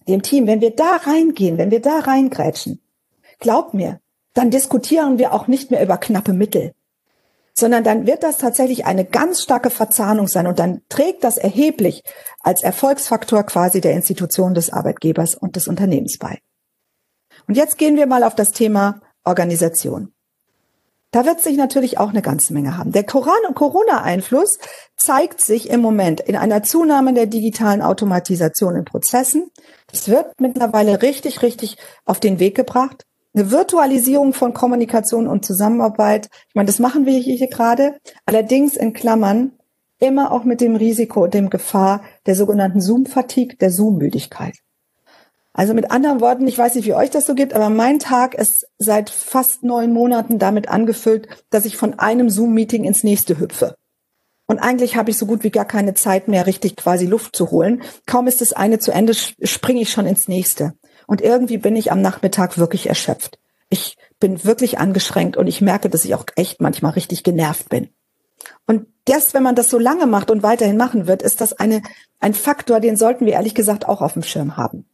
dem Team, wenn wir da reingehen, wenn wir da reingrätschen, glaubt mir, dann diskutieren wir auch nicht mehr über knappe Mittel, sondern dann wird das tatsächlich eine ganz starke Verzahnung sein und dann trägt das erheblich als Erfolgsfaktor quasi der Institution des Arbeitgebers und des Unternehmens bei. Und jetzt gehen wir mal auf das Thema Organisation. Da wird sich natürlich auch eine ganze Menge haben. Der Corona-Einfluss zeigt sich im Moment in einer Zunahme der digitalen Automatisation in Prozessen. Es wird mittlerweile richtig, richtig auf den Weg gebracht. Eine Virtualisierung von Kommunikation und Zusammenarbeit. Ich meine, das machen wir hier gerade. Allerdings in Klammern immer auch mit dem Risiko und dem Gefahr der sogenannten Zoom-Fatigue, der Zoom-Müdigkeit. Also mit anderen Worten, ich weiß nicht, wie euch das so geht, aber mein Tag ist seit fast neun Monaten damit angefüllt, dass ich von einem Zoom-Meeting ins nächste hüpfe. Und eigentlich habe ich so gut wie gar keine Zeit mehr, richtig quasi Luft zu holen. Kaum ist das eine zu Ende, springe ich schon ins nächste. Und irgendwie bin ich am Nachmittag wirklich erschöpft. Ich bin wirklich angeschränkt und ich merke, dass ich auch echt manchmal richtig genervt bin. Und das, wenn man das so lange macht und weiterhin machen wird, ist das eine, ein Faktor, den sollten wir ehrlich gesagt auch auf dem Schirm haben.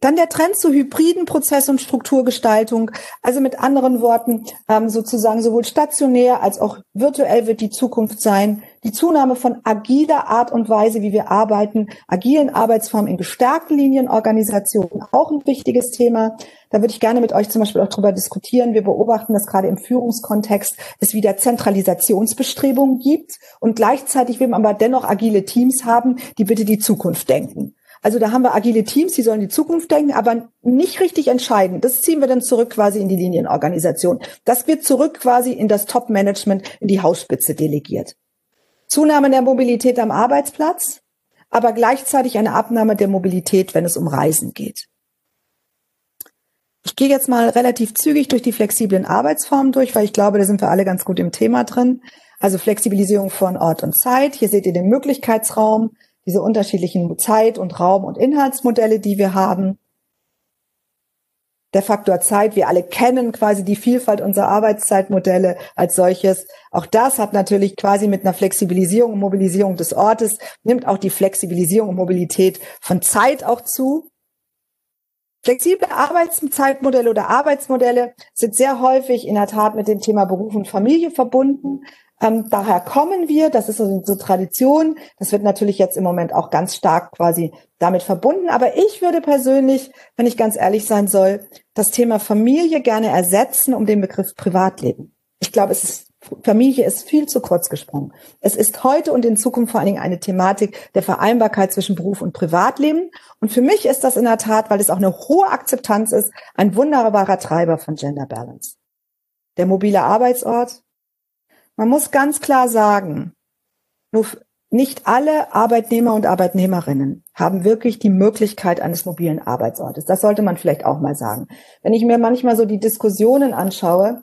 Dann der Trend zur hybriden Prozess- und Strukturgestaltung. Also mit anderen Worten, ähm, sozusagen sowohl stationär als auch virtuell wird die Zukunft sein. Die Zunahme von agiler Art und Weise, wie wir arbeiten, agilen Arbeitsformen in gestärkten Linienorganisationen, auch ein wichtiges Thema. Da würde ich gerne mit euch zum Beispiel auch drüber diskutieren. Wir beobachten, dass gerade im Führungskontext es wieder Zentralisationsbestrebungen gibt und gleichzeitig will man aber dennoch agile Teams haben, die bitte die Zukunft denken. Also da haben wir agile Teams, die sollen die Zukunft denken, aber nicht richtig entscheiden. Das ziehen wir dann zurück quasi in die Linienorganisation. Das wird zurück quasi in das Top-Management, in die Hausspitze delegiert. Zunahme der Mobilität am Arbeitsplatz, aber gleichzeitig eine Abnahme der Mobilität, wenn es um Reisen geht. Ich gehe jetzt mal relativ zügig durch die flexiblen Arbeitsformen durch, weil ich glaube, da sind wir alle ganz gut im Thema drin. Also Flexibilisierung von Ort und Zeit. Hier seht ihr den Möglichkeitsraum, diese unterschiedlichen Zeit- und Raum- und Inhaltsmodelle, die wir haben. Der Faktor Zeit, wir alle kennen quasi die Vielfalt unserer Arbeitszeitmodelle als solches. Auch das hat natürlich quasi mit einer Flexibilisierung und Mobilisierung des Ortes, nimmt auch die Flexibilisierung und Mobilität von Zeit auch zu. Flexible Arbeitszeitmodelle oder Arbeitsmodelle sind sehr häufig in der Tat mit dem Thema Beruf und Familie verbunden. Ähm, daher kommen wir, das ist so, so Tradition. Das wird natürlich jetzt im Moment auch ganz stark quasi damit verbunden. Aber ich würde persönlich, wenn ich ganz ehrlich sein soll, das Thema Familie gerne ersetzen um den Begriff Privatleben. Ich glaube, es ist Familie ist viel zu kurz gesprungen. Es ist heute und in Zukunft vor allen Dingen eine Thematik der Vereinbarkeit zwischen Beruf und Privatleben. Und für mich ist das in der Tat, weil es auch eine hohe Akzeptanz ist, ein wunderbarer Treiber von Gender Balance. Der mobile Arbeitsort, man muss ganz klar sagen, nur nicht alle Arbeitnehmer und Arbeitnehmerinnen haben wirklich die Möglichkeit eines mobilen Arbeitsortes. Das sollte man vielleicht auch mal sagen. Wenn ich mir manchmal so die Diskussionen anschaue,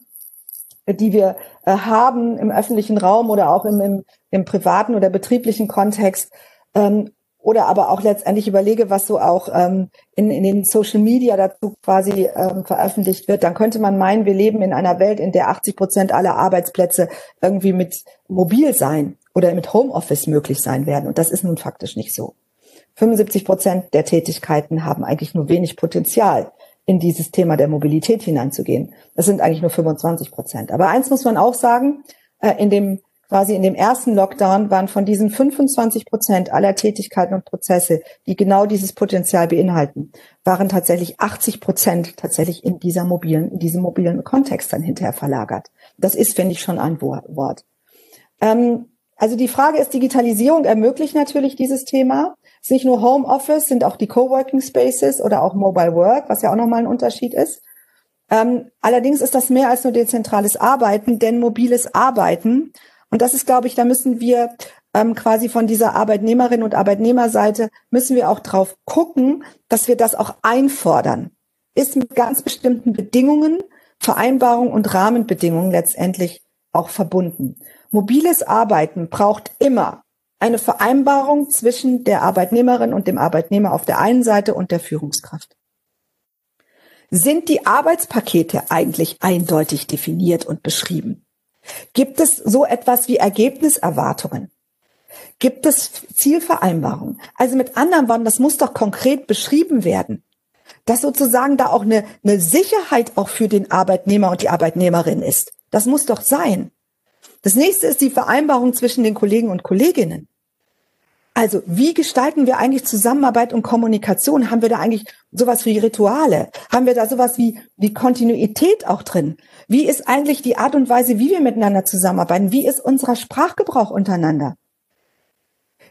die wir äh, haben im öffentlichen Raum oder auch im, im, im privaten oder betrieblichen Kontext, ähm, oder aber auch letztendlich überlege, was so auch ähm, in, in den Social Media dazu quasi ähm, veröffentlicht wird, dann könnte man meinen, wir leben in einer Welt, in der 80 Prozent aller Arbeitsplätze irgendwie mit mobil sein oder mit Homeoffice möglich sein werden. Und das ist nun faktisch nicht so. 75 Prozent der Tätigkeiten haben eigentlich nur wenig Potenzial, in dieses Thema der Mobilität hineinzugehen. Das sind eigentlich nur 25 Prozent. Aber eins muss man auch sagen, äh, in dem quasi in dem ersten Lockdown waren von diesen 25 Prozent aller Tätigkeiten und Prozesse, die genau dieses Potenzial beinhalten, waren tatsächlich 80 Prozent tatsächlich in dieser mobilen, in diesem mobilen Kontext dann hinterher verlagert. Das ist, finde ich, schon ein Wort. Ähm, also die Frage ist, Digitalisierung ermöglicht natürlich dieses Thema. Es ist nicht nur Homeoffice, sind auch die Coworking Spaces oder auch Mobile Work, was ja auch nochmal ein Unterschied ist. Ähm, allerdings ist das mehr als nur dezentrales Arbeiten, denn mobiles Arbeiten und das ist, glaube ich, da müssen wir ähm, quasi von dieser Arbeitnehmerin und Arbeitnehmerseite müssen wir auch drauf gucken, dass wir das auch einfordern. Ist mit ganz bestimmten Bedingungen, Vereinbarungen und Rahmenbedingungen letztendlich auch verbunden. Mobiles Arbeiten braucht immer eine Vereinbarung zwischen der Arbeitnehmerin und dem Arbeitnehmer auf der einen Seite und der Führungskraft. Sind die Arbeitspakete eigentlich eindeutig definiert und beschrieben? Gibt es so etwas wie Ergebniserwartungen? Gibt es Zielvereinbarungen? Also mit anderen Worten, das muss doch konkret beschrieben werden. Dass sozusagen da auch eine, eine Sicherheit auch für den Arbeitnehmer und die Arbeitnehmerin ist. Das muss doch sein. Das nächste ist die Vereinbarung zwischen den Kollegen und Kolleginnen. Also, wie gestalten wir eigentlich Zusammenarbeit und Kommunikation? Haben wir da eigentlich sowas wie Rituale? Haben wir da sowas wie, wie Kontinuität auch drin? Wie ist eigentlich die Art und Weise, wie wir miteinander zusammenarbeiten? Wie ist unser Sprachgebrauch untereinander?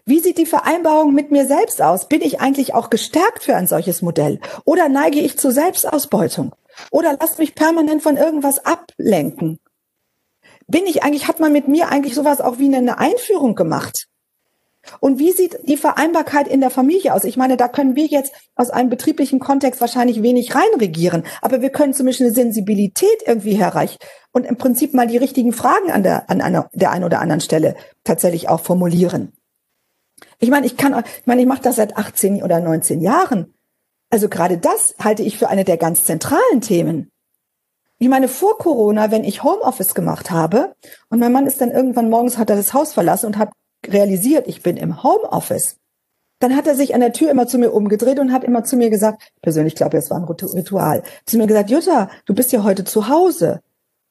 Wie sieht die Vereinbarung mit mir selbst aus? Bin ich eigentlich auch gestärkt für ein solches Modell? Oder neige ich zur Selbstausbeutung? Oder lasst mich permanent von irgendwas ablenken? Bin ich eigentlich, hat man mit mir eigentlich sowas auch wie eine Einführung gemacht? Und wie sieht die Vereinbarkeit in der Familie aus? Ich meine, da können wir jetzt aus einem betrieblichen Kontext wahrscheinlich wenig reinregieren, aber wir können zumindest eine Sensibilität irgendwie erreichen und im Prinzip mal die richtigen Fragen an der, an einer, der einen oder anderen Stelle tatsächlich auch formulieren. Ich meine, ich kann, ich meine, ich mache das seit 18 oder 19 Jahren. Also gerade das halte ich für eine der ganz zentralen Themen. Ich meine, vor Corona, wenn ich Homeoffice gemacht habe und mein Mann ist dann irgendwann morgens, hat er das Haus verlassen und hat realisiert, ich bin im Homeoffice, dann hat er sich an der Tür immer zu mir umgedreht und hat immer zu mir gesagt, persönlich glaube, es war ein Ritual, zu mir gesagt, Jutta, du bist ja heute zu Hause.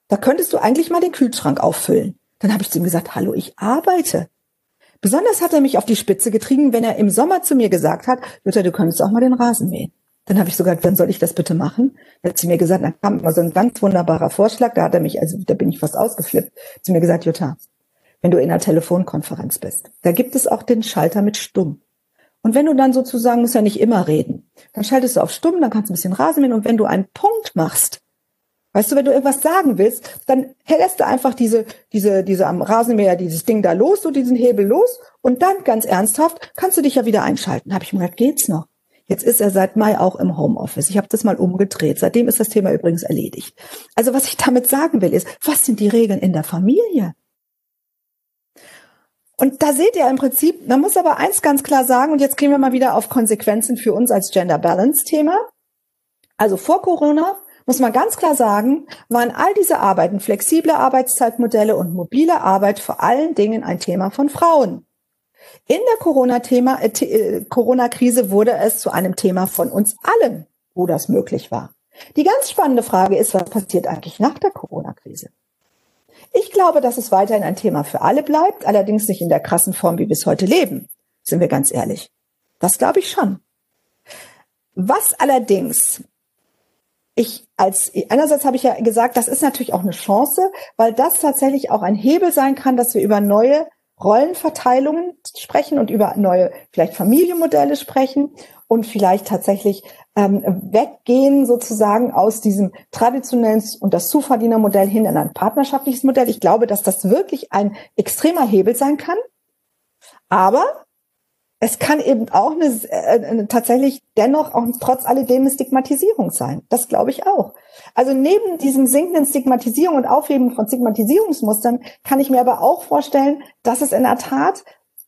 Da könntest du eigentlich mal den Kühlschrank auffüllen. Dann habe ich zu ihm gesagt, hallo, ich arbeite. Besonders hat er mich auf die Spitze getrieben, wenn er im Sommer zu mir gesagt hat, Jutta, du könntest auch mal den Rasen mähen. Dann habe ich sogar, dann soll ich das bitte machen? Dann hat sie mir gesagt, dann kam immer so ein ganz wunderbarer Vorschlag, da hat er mich, also da bin ich fast ausgeflippt, zu mir gesagt, Jutta, wenn du in einer Telefonkonferenz bist. Da gibt es auch den Schalter mit Stumm. Und wenn du dann sozusagen, musst ja nicht immer reden, dann schaltest du auf stumm, dann kannst du ein bisschen Rasen mähen und wenn du einen Punkt machst, weißt du, wenn du irgendwas sagen willst, dann lässt du einfach diese, diese, diese am Rasenmäher, dieses Ding da los, so diesen Hebel los und dann ganz ernsthaft kannst du dich ja wieder einschalten. Habe ich mir gedacht, geht's noch? Jetzt ist er seit Mai auch im Homeoffice. Ich habe das mal umgedreht. Seitdem ist das Thema übrigens erledigt. Also was ich damit sagen will, ist, was sind die Regeln in der Familie? Und da seht ihr im Prinzip, man muss aber eins ganz klar sagen, und jetzt gehen wir mal wieder auf Konsequenzen für uns als Gender Balance Thema. Also vor Corona muss man ganz klar sagen, waren all diese Arbeiten, flexible Arbeitszeitmodelle und mobile Arbeit vor allen Dingen ein Thema von Frauen. In der Corona-Thema, äh, äh, Corona-Krise wurde es zu einem Thema von uns allen, wo das möglich war. Die ganz spannende Frage ist, was passiert eigentlich nach der Corona-Krise? Ich glaube, dass es weiterhin ein Thema für alle bleibt, allerdings nicht in der krassen Form, wie wir es heute leben. Sind wir ganz ehrlich. Das glaube ich schon. Was allerdings ich als einerseits habe ich ja gesagt, das ist natürlich auch eine Chance, weil das tatsächlich auch ein Hebel sein kann, dass wir über neue Rollenverteilungen sprechen und über neue vielleicht Familienmodelle sprechen und vielleicht tatsächlich ähm, weggehen sozusagen aus diesem traditionellen und das Zuverdienermodell hin in ein partnerschaftliches Modell. Ich glaube, dass das wirklich ein extremer Hebel sein kann. Aber es kann eben auch eine, äh, tatsächlich dennoch auch trotz alledem eine Stigmatisierung sein. Das glaube ich auch. Also neben diesem sinkenden Stigmatisierung und Aufheben von Stigmatisierungsmustern kann ich mir aber auch vorstellen, dass es in der Tat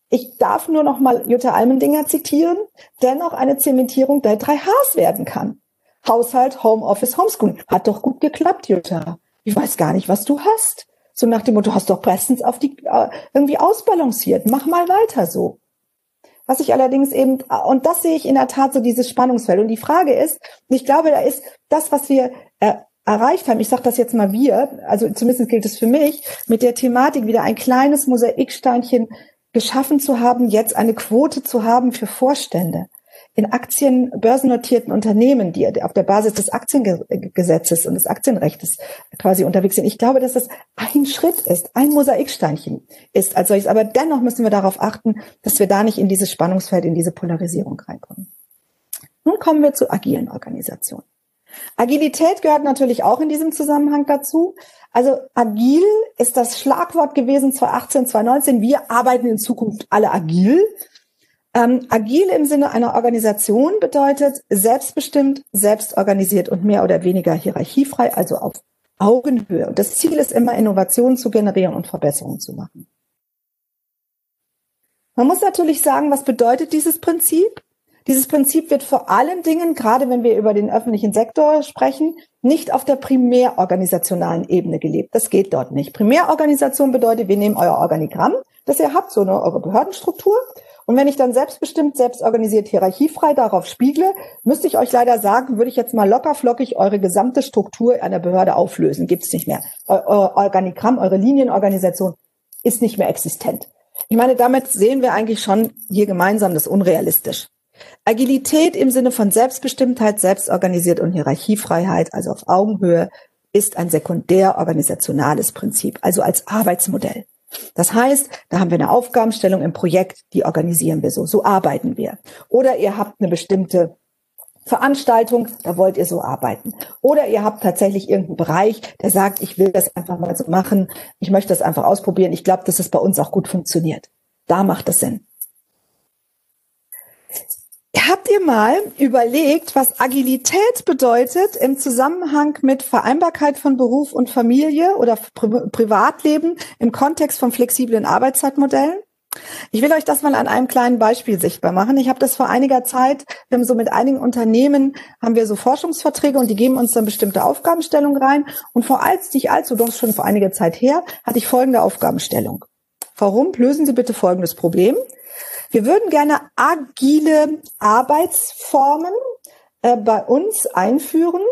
ich darf nur noch mal Jutta Almendinger zitieren, dennoch eine Zementierung der drei Hs werden kann. Haushalt, Homeoffice, Homeschooling. Hat doch gut geklappt, Jutta. Ich weiß gar nicht, was du hast. So nach dem Motto, hast doch bestens auf die, äh, irgendwie ausbalanciert. Mach mal weiter so. Was ich allerdings eben, und das sehe ich in der Tat so dieses Spannungsfeld. Und die Frage ist, ich glaube, da ist das, was wir äh, erreicht haben, ich sage das jetzt mal wir, also zumindest gilt es für mich, mit der Thematik wieder ein kleines Mosaiksteinchen geschaffen zu haben, jetzt eine Quote zu haben für Vorstände in Aktien börsennotierten Unternehmen, die auf der Basis des Aktiengesetzes und des Aktienrechts quasi unterwegs sind. Ich glaube, dass das ein Schritt ist, ein Mosaiksteinchen ist als solches. Aber dennoch müssen wir darauf achten, dass wir da nicht in dieses Spannungsfeld, in diese Polarisierung reinkommen. Nun kommen wir zu agilen Organisationen. Agilität gehört natürlich auch in diesem Zusammenhang dazu. Also agil ist das Schlagwort gewesen 2018, 2019. Wir arbeiten in Zukunft alle agil. Ähm, agil im Sinne einer Organisation bedeutet selbstbestimmt, selbstorganisiert und mehr oder weniger hierarchiefrei, also auf Augenhöhe. Und das Ziel ist immer, Innovationen zu generieren und Verbesserungen zu machen. Man muss natürlich sagen, was bedeutet dieses Prinzip? Dieses Prinzip wird vor allen Dingen, gerade wenn wir über den öffentlichen Sektor sprechen, nicht auf der primärorganisationalen Ebene gelebt. Das geht dort nicht. Primärorganisation bedeutet, wir nehmen euer Organigramm, das ihr habt, so eine eure Behördenstruktur, und wenn ich dann selbstbestimmt, selbstorganisiert, hierarchiefrei darauf spiegle, müsste ich euch leider sagen, würde ich jetzt mal locker flockig eure gesamte Struktur einer Behörde auflösen. Gibt's nicht mehr. Euer Organigramm, eure Linienorganisation ist nicht mehr existent. Ich meine, damit sehen wir eigentlich schon hier gemeinsam das unrealistisch. Agilität im Sinne von Selbstbestimmtheit, selbstorganisiert und Hierarchiefreiheit, also auf Augenhöhe, ist ein sekundär organisationales Prinzip, also als Arbeitsmodell. Das heißt, da haben wir eine Aufgabenstellung im Projekt, die organisieren wir so. So arbeiten wir. Oder ihr habt eine bestimmte Veranstaltung, da wollt ihr so arbeiten. Oder ihr habt tatsächlich irgendeinen Bereich, der sagt, ich will das einfach mal so machen, ich möchte das einfach ausprobieren, ich glaube, dass es bei uns auch gut funktioniert. Da macht es Sinn. Habt ihr mal überlegt, was Agilität bedeutet im Zusammenhang mit Vereinbarkeit von Beruf und Familie oder Pri Privatleben im Kontext von flexiblen Arbeitszeitmodellen? Ich will euch das mal an einem kleinen Beispiel sichtbar machen. Ich habe das vor einiger Zeit, wir haben so mit einigen Unternehmen, haben wir so Forschungsverträge und die geben uns dann bestimmte Aufgabenstellungen rein. Und vor als nicht allzu, doch schon vor einiger Zeit her, hatte ich folgende Aufgabenstellung. Warum? Lösen Sie bitte folgendes Problem. Wir würden gerne agile Arbeitsformen äh, bei uns einführen,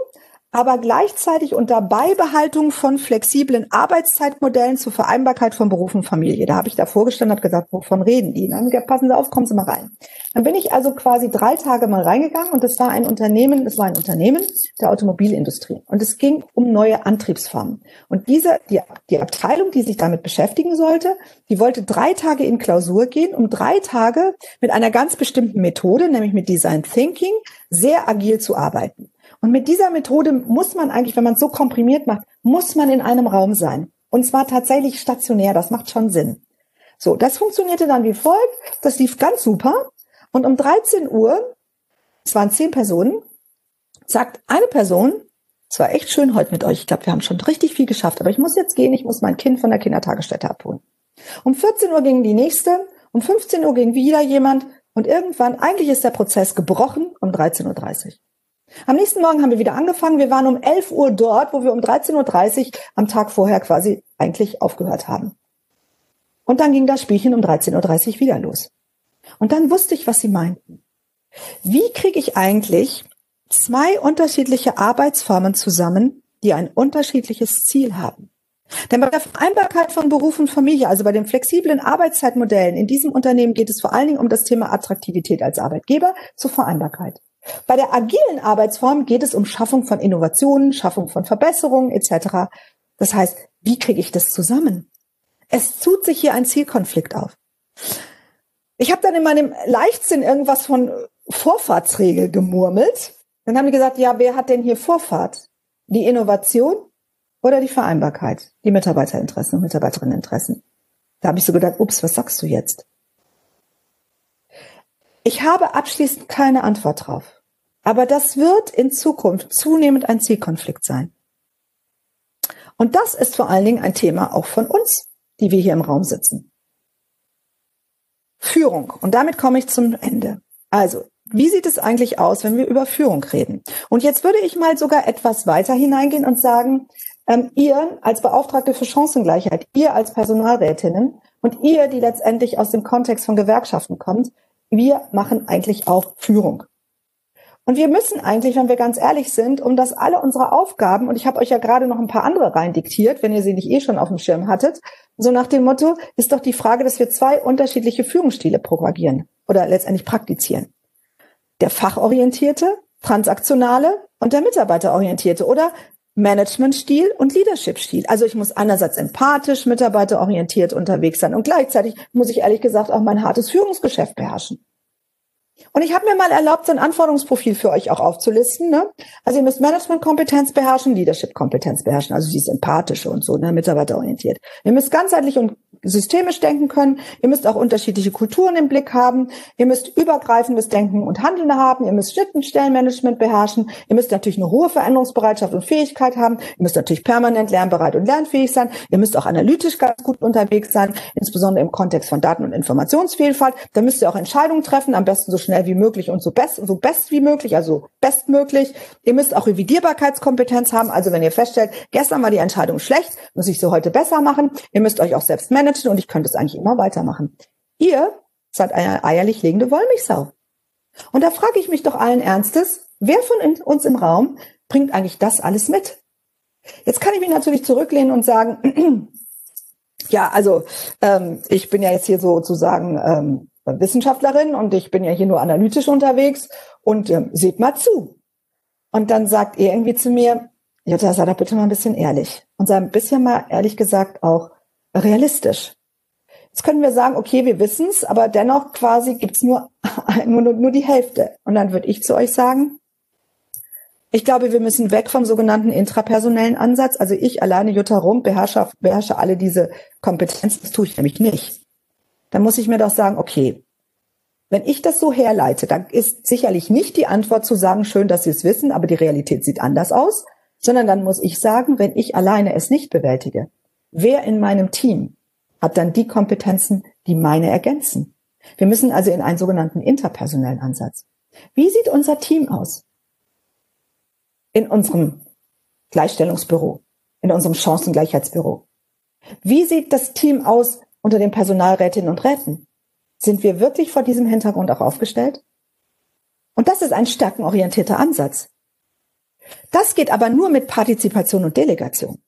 aber gleichzeitig unter Beibehaltung von flexiblen Arbeitszeitmodellen zur Vereinbarkeit von Beruf und Familie. Da habe ich da vorgestanden, habe gesagt, wovon reden die? Dann passen Sie auf, kommen Sie mal rein. Dann bin ich also quasi drei Tage mal reingegangen und das war ein Unternehmen, das war ein Unternehmen der Automobilindustrie und es ging um neue Antriebsformen. Und diese, die, die Abteilung, die sich damit beschäftigen sollte, die wollte drei Tage in Klausur gehen, um drei Tage mit einer ganz bestimmten Methode, nämlich mit Design Thinking, sehr agil zu arbeiten. Und mit dieser Methode muss man eigentlich, wenn man es so komprimiert macht, muss man in einem Raum sein. Und zwar tatsächlich stationär. Das macht schon Sinn. So, das funktionierte dann wie folgt. Das lief ganz super. Und um 13 Uhr, es waren zehn Personen, sagt eine Person, es war echt schön heute mit euch. Ich glaube, wir haben schon richtig viel geschafft. Aber ich muss jetzt gehen. Ich muss mein Kind von der Kindertagesstätte abholen. Um 14 Uhr ging die nächste. Um 15 Uhr ging wieder jemand. Und irgendwann, eigentlich ist der Prozess gebrochen um 13.30 Uhr. Am nächsten Morgen haben wir wieder angefangen. Wir waren um 11 Uhr dort, wo wir um 13.30 Uhr am Tag vorher quasi eigentlich aufgehört haben. Und dann ging das Spielchen um 13.30 Uhr wieder los. Und dann wusste ich, was sie meinten. Wie kriege ich eigentlich zwei unterschiedliche Arbeitsformen zusammen, die ein unterschiedliches Ziel haben? Denn bei der Vereinbarkeit von Beruf und Familie, also bei den flexiblen Arbeitszeitmodellen in diesem Unternehmen geht es vor allen Dingen um das Thema Attraktivität als Arbeitgeber zur Vereinbarkeit. Bei der agilen Arbeitsform geht es um Schaffung von Innovationen, Schaffung von Verbesserungen etc. Das heißt, wie kriege ich das zusammen? Es tut sich hier ein Zielkonflikt auf. Ich habe dann in meinem Leichtsinn irgendwas von Vorfahrtsregel gemurmelt. Dann haben die gesagt, ja, wer hat denn hier Vorfahrt? Die Innovation oder die Vereinbarkeit? Die Mitarbeiterinteressen und Mitarbeiterinneninteressen. Da habe ich so gedacht, ups, was sagst du jetzt? Ich habe abschließend keine Antwort drauf. Aber das wird in Zukunft zunehmend ein Zielkonflikt sein. Und das ist vor allen Dingen ein Thema auch von uns, die wir hier im Raum sitzen. Führung. Und damit komme ich zum Ende. Also, wie sieht es eigentlich aus, wenn wir über Führung reden? Und jetzt würde ich mal sogar etwas weiter hineingehen und sagen, ähm, ihr als Beauftragte für Chancengleichheit, ihr als Personalrätinnen und ihr, die letztendlich aus dem Kontext von Gewerkschaften kommt, wir machen eigentlich auch Führung. Und wir müssen eigentlich, wenn wir ganz ehrlich sind, um das alle unsere Aufgaben, und ich habe euch ja gerade noch ein paar andere rein diktiert, wenn ihr sie nicht eh schon auf dem Schirm hattet, so nach dem Motto, ist doch die Frage, dass wir zwei unterschiedliche Führungsstile propagieren oder letztendlich praktizieren. Der fachorientierte, transaktionale und der mitarbeiterorientierte oder Managementstil und Leadership-Stil. Also ich muss einerseits empathisch, mitarbeiterorientiert unterwegs sein und gleichzeitig muss ich ehrlich gesagt auch mein hartes Führungsgeschäft beherrschen. Und ich habe mir mal erlaubt, so ein Anforderungsprofil für euch auch aufzulisten. Ne? Also ihr müsst Management-Kompetenz beherrschen, Leadership-Kompetenz beherrschen, also dieses Empathische und so, ne, mitarbeiterorientiert. Ihr müsst ganzheitlich und systemisch denken können. Ihr müsst auch unterschiedliche Kulturen im Blick haben. Ihr müsst übergreifendes Denken und Handeln haben. Ihr müsst Schnittstellenmanagement beherrschen. Ihr müsst natürlich eine hohe Veränderungsbereitschaft und Fähigkeit haben. Ihr müsst natürlich permanent lernbereit und lernfähig sein. Ihr müsst auch analytisch ganz gut unterwegs sein, insbesondere im Kontext von Daten- und Informationsvielfalt. Da müsst ihr auch Entscheidungen treffen, am besten so schnell wie möglich und so best, so best wie möglich, also bestmöglich. Ihr müsst auch Revidierbarkeitskompetenz haben. Also wenn ihr feststellt, gestern war die Entscheidung schlecht, muss ich sie heute besser machen. Ihr müsst euch auch selbst managen und ich könnte es eigentlich immer weitermachen. Ihr seid eine eierlich legende Wollmilchsau. Und da frage ich mich doch allen Ernstes, wer von uns im Raum bringt eigentlich das alles mit? Jetzt kann ich mich natürlich zurücklehnen und sagen, ja, also ähm, ich bin ja jetzt hier sozusagen ähm, Wissenschaftlerin und ich bin ja hier nur analytisch unterwegs und ähm, seht mal zu. Und dann sagt ihr irgendwie zu mir, Jutta, sei doch bitte mal ein bisschen ehrlich. Und sei ein bisschen mal ehrlich gesagt auch, realistisch. Jetzt können wir sagen, okay, wir wissen es, aber dennoch quasi gibt's nur, nur, nur die Hälfte. Und dann würde ich zu euch sagen, ich glaube, wir müssen weg vom sogenannten intrapersonellen Ansatz. Also ich alleine, Jutta Rump, beherrsche, beherrsche alle diese Kompetenzen. Das tue ich nämlich nicht. Dann muss ich mir doch sagen, okay, wenn ich das so herleite, dann ist sicherlich nicht die Antwort zu sagen, schön, dass Sie es wissen, aber die Realität sieht anders aus, sondern dann muss ich sagen, wenn ich alleine es nicht bewältige, Wer in meinem Team hat dann die Kompetenzen, die meine ergänzen? Wir müssen also in einen sogenannten interpersonellen Ansatz. Wie sieht unser Team aus? In unserem Gleichstellungsbüro, in unserem Chancengleichheitsbüro. Wie sieht das Team aus unter den Personalrätinnen und Räten? Sind wir wirklich vor diesem Hintergrund auch aufgestellt? Und das ist ein stärkenorientierter Ansatz. Das geht aber nur mit Partizipation und Delegation.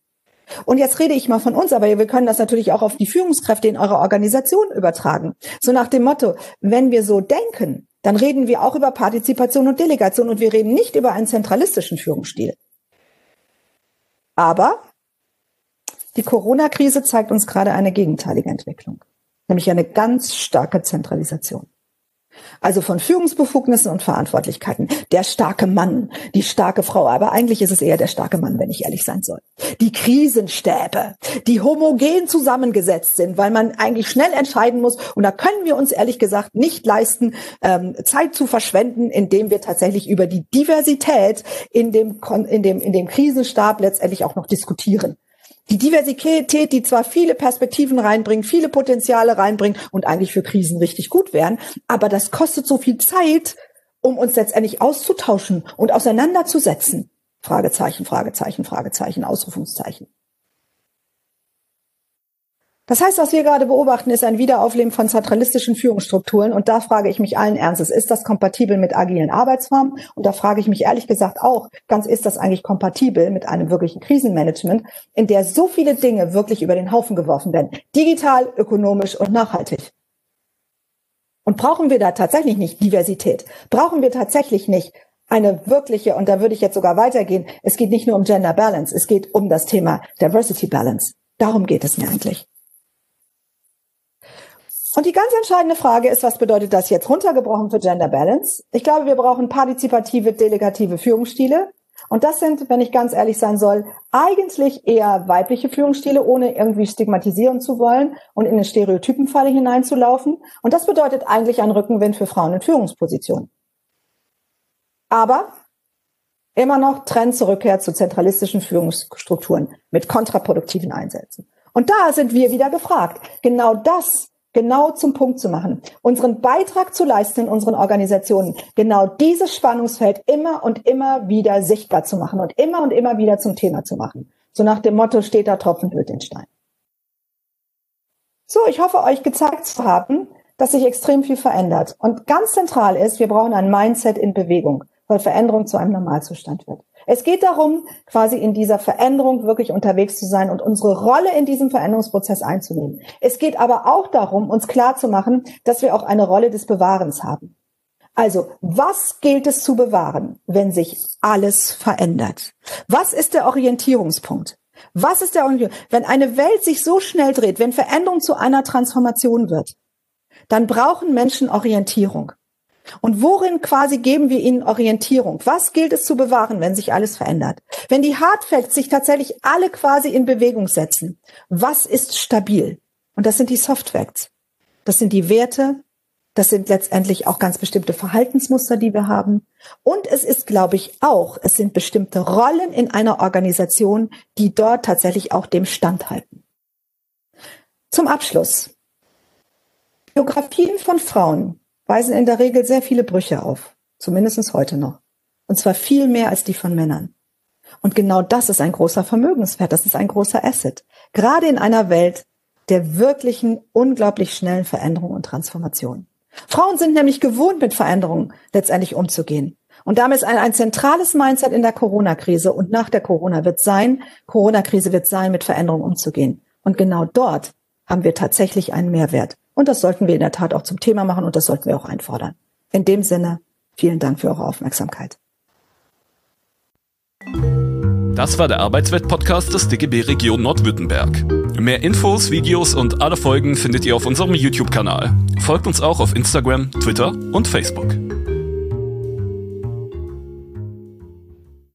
Und jetzt rede ich mal von uns, aber wir können das natürlich auch auf die Führungskräfte in eurer Organisation übertragen. So nach dem Motto, wenn wir so denken, dann reden wir auch über Partizipation und Delegation und wir reden nicht über einen zentralistischen Führungsstil. Aber die Corona-Krise zeigt uns gerade eine gegenteilige Entwicklung, nämlich eine ganz starke Zentralisation. Also von Führungsbefugnissen und Verantwortlichkeiten. Der starke Mann, die starke Frau, aber eigentlich ist es eher der starke Mann, wenn ich ehrlich sein soll. Die Krisenstäbe, die homogen zusammengesetzt sind, weil man eigentlich schnell entscheiden muss. Und da können wir uns ehrlich gesagt nicht leisten, ähm, Zeit zu verschwenden, indem wir tatsächlich über die Diversität in dem, in dem, in dem Krisenstab letztendlich auch noch diskutieren die Diversität, die zwar viele Perspektiven reinbringt, viele Potenziale reinbringt und eigentlich für Krisen richtig gut wären, aber das kostet so viel Zeit, um uns letztendlich auszutauschen und auseinanderzusetzen. Fragezeichen, Fragezeichen, Fragezeichen, Ausrufungszeichen. Das heißt, was wir gerade beobachten, ist ein Wiederaufleben von zentralistischen Führungsstrukturen. Und da frage ich mich allen Ernstes, ist das kompatibel mit agilen Arbeitsformen? Und da frage ich mich ehrlich gesagt auch, ganz ist das eigentlich kompatibel mit einem wirklichen Krisenmanagement, in der so viele Dinge wirklich über den Haufen geworfen werden? Digital, ökonomisch und nachhaltig. Und brauchen wir da tatsächlich nicht Diversität? Brauchen wir tatsächlich nicht eine wirkliche, und da würde ich jetzt sogar weitergehen, es geht nicht nur um Gender Balance, es geht um das Thema Diversity Balance. Darum geht es mir eigentlich. Und die ganz entscheidende Frage ist, was bedeutet das jetzt runtergebrochen für Gender Balance? Ich glaube, wir brauchen partizipative, delegative Führungsstile. Und das sind, wenn ich ganz ehrlich sein soll, eigentlich eher weibliche Führungsstile, ohne irgendwie stigmatisieren zu wollen und in eine Stereotypenfalle hineinzulaufen. Und das bedeutet eigentlich ein Rückenwind für Frauen in Führungspositionen. Aber immer noch Trend zurückkehr zu zentralistischen Führungsstrukturen mit kontraproduktiven Einsätzen. Und da sind wir wieder gefragt. Genau das genau zum Punkt zu machen, unseren Beitrag zu leisten in unseren Organisationen, genau dieses Spannungsfeld immer und immer wieder sichtbar zu machen und immer und immer wieder zum Thema zu machen. So nach dem Motto steht da Tropfen hüllt den Stein. So, ich hoffe, euch gezeigt zu haben, dass sich extrem viel verändert. Und ganz zentral ist, wir brauchen ein Mindset in Bewegung, weil Veränderung zu einem Normalzustand wird. Es geht darum, quasi in dieser Veränderung wirklich unterwegs zu sein und unsere Rolle in diesem Veränderungsprozess einzunehmen. Es geht aber auch darum, uns klar zu machen, dass wir auch eine Rolle des Bewahrens haben. Also, was gilt es zu bewahren, wenn sich alles verändert? Was ist der Orientierungspunkt? Was ist der Orientierungspunkt? Wenn eine Welt sich so schnell dreht, wenn Veränderung zu einer Transformation wird, dann brauchen Menschen Orientierung. Und worin quasi geben wir ihnen Orientierung? Was gilt es zu bewahren, wenn sich alles verändert? Wenn die Hardfacts sich tatsächlich alle quasi in Bewegung setzen, was ist stabil? Und das sind die Softfacts. Das sind die Werte. Das sind letztendlich auch ganz bestimmte Verhaltensmuster, die wir haben. Und es ist, glaube ich, auch, es sind bestimmte Rollen in einer Organisation, die dort tatsächlich auch dem standhalten. Zum Abschluss. Biografien von Frauen weisen in der Regel sehr viele Brüche auf. Zumindest heute noch. Und zwar viel mehr als die von Männern. Und genau das ist ein großer Vermögenswert, das ist ein großer Asset. Gerade in einer Welt der wirklichen, unglaublich schnellen Veränderung und Transformation. Frauen sind nämlich gewohnt, mit Veränderungen letztendlich umzugehen. Und damit ist ein, ein zentrales Mindset in der Corona-Krise und nach der Corona wird sein, Corona-Krise wird sein, mit Veränderungen umzugehen. Und genau dort haben wir tatsächlich einen Mehrwert. Und das sollten wir in der Tat auch zum Thema machen und das sollten wir auch einfordern. In dem Sinne, vielen Dank für eure Aufmerksamkeit. Das war der Arbeitswelt-Podcast des DGB Region Nordwürttemberg. Mehr Infos, Videos und alle Folgen findet ihr auf unserem YouTube-Kanal. Folgt uns auch auf Instagram, Twitter und Facebook.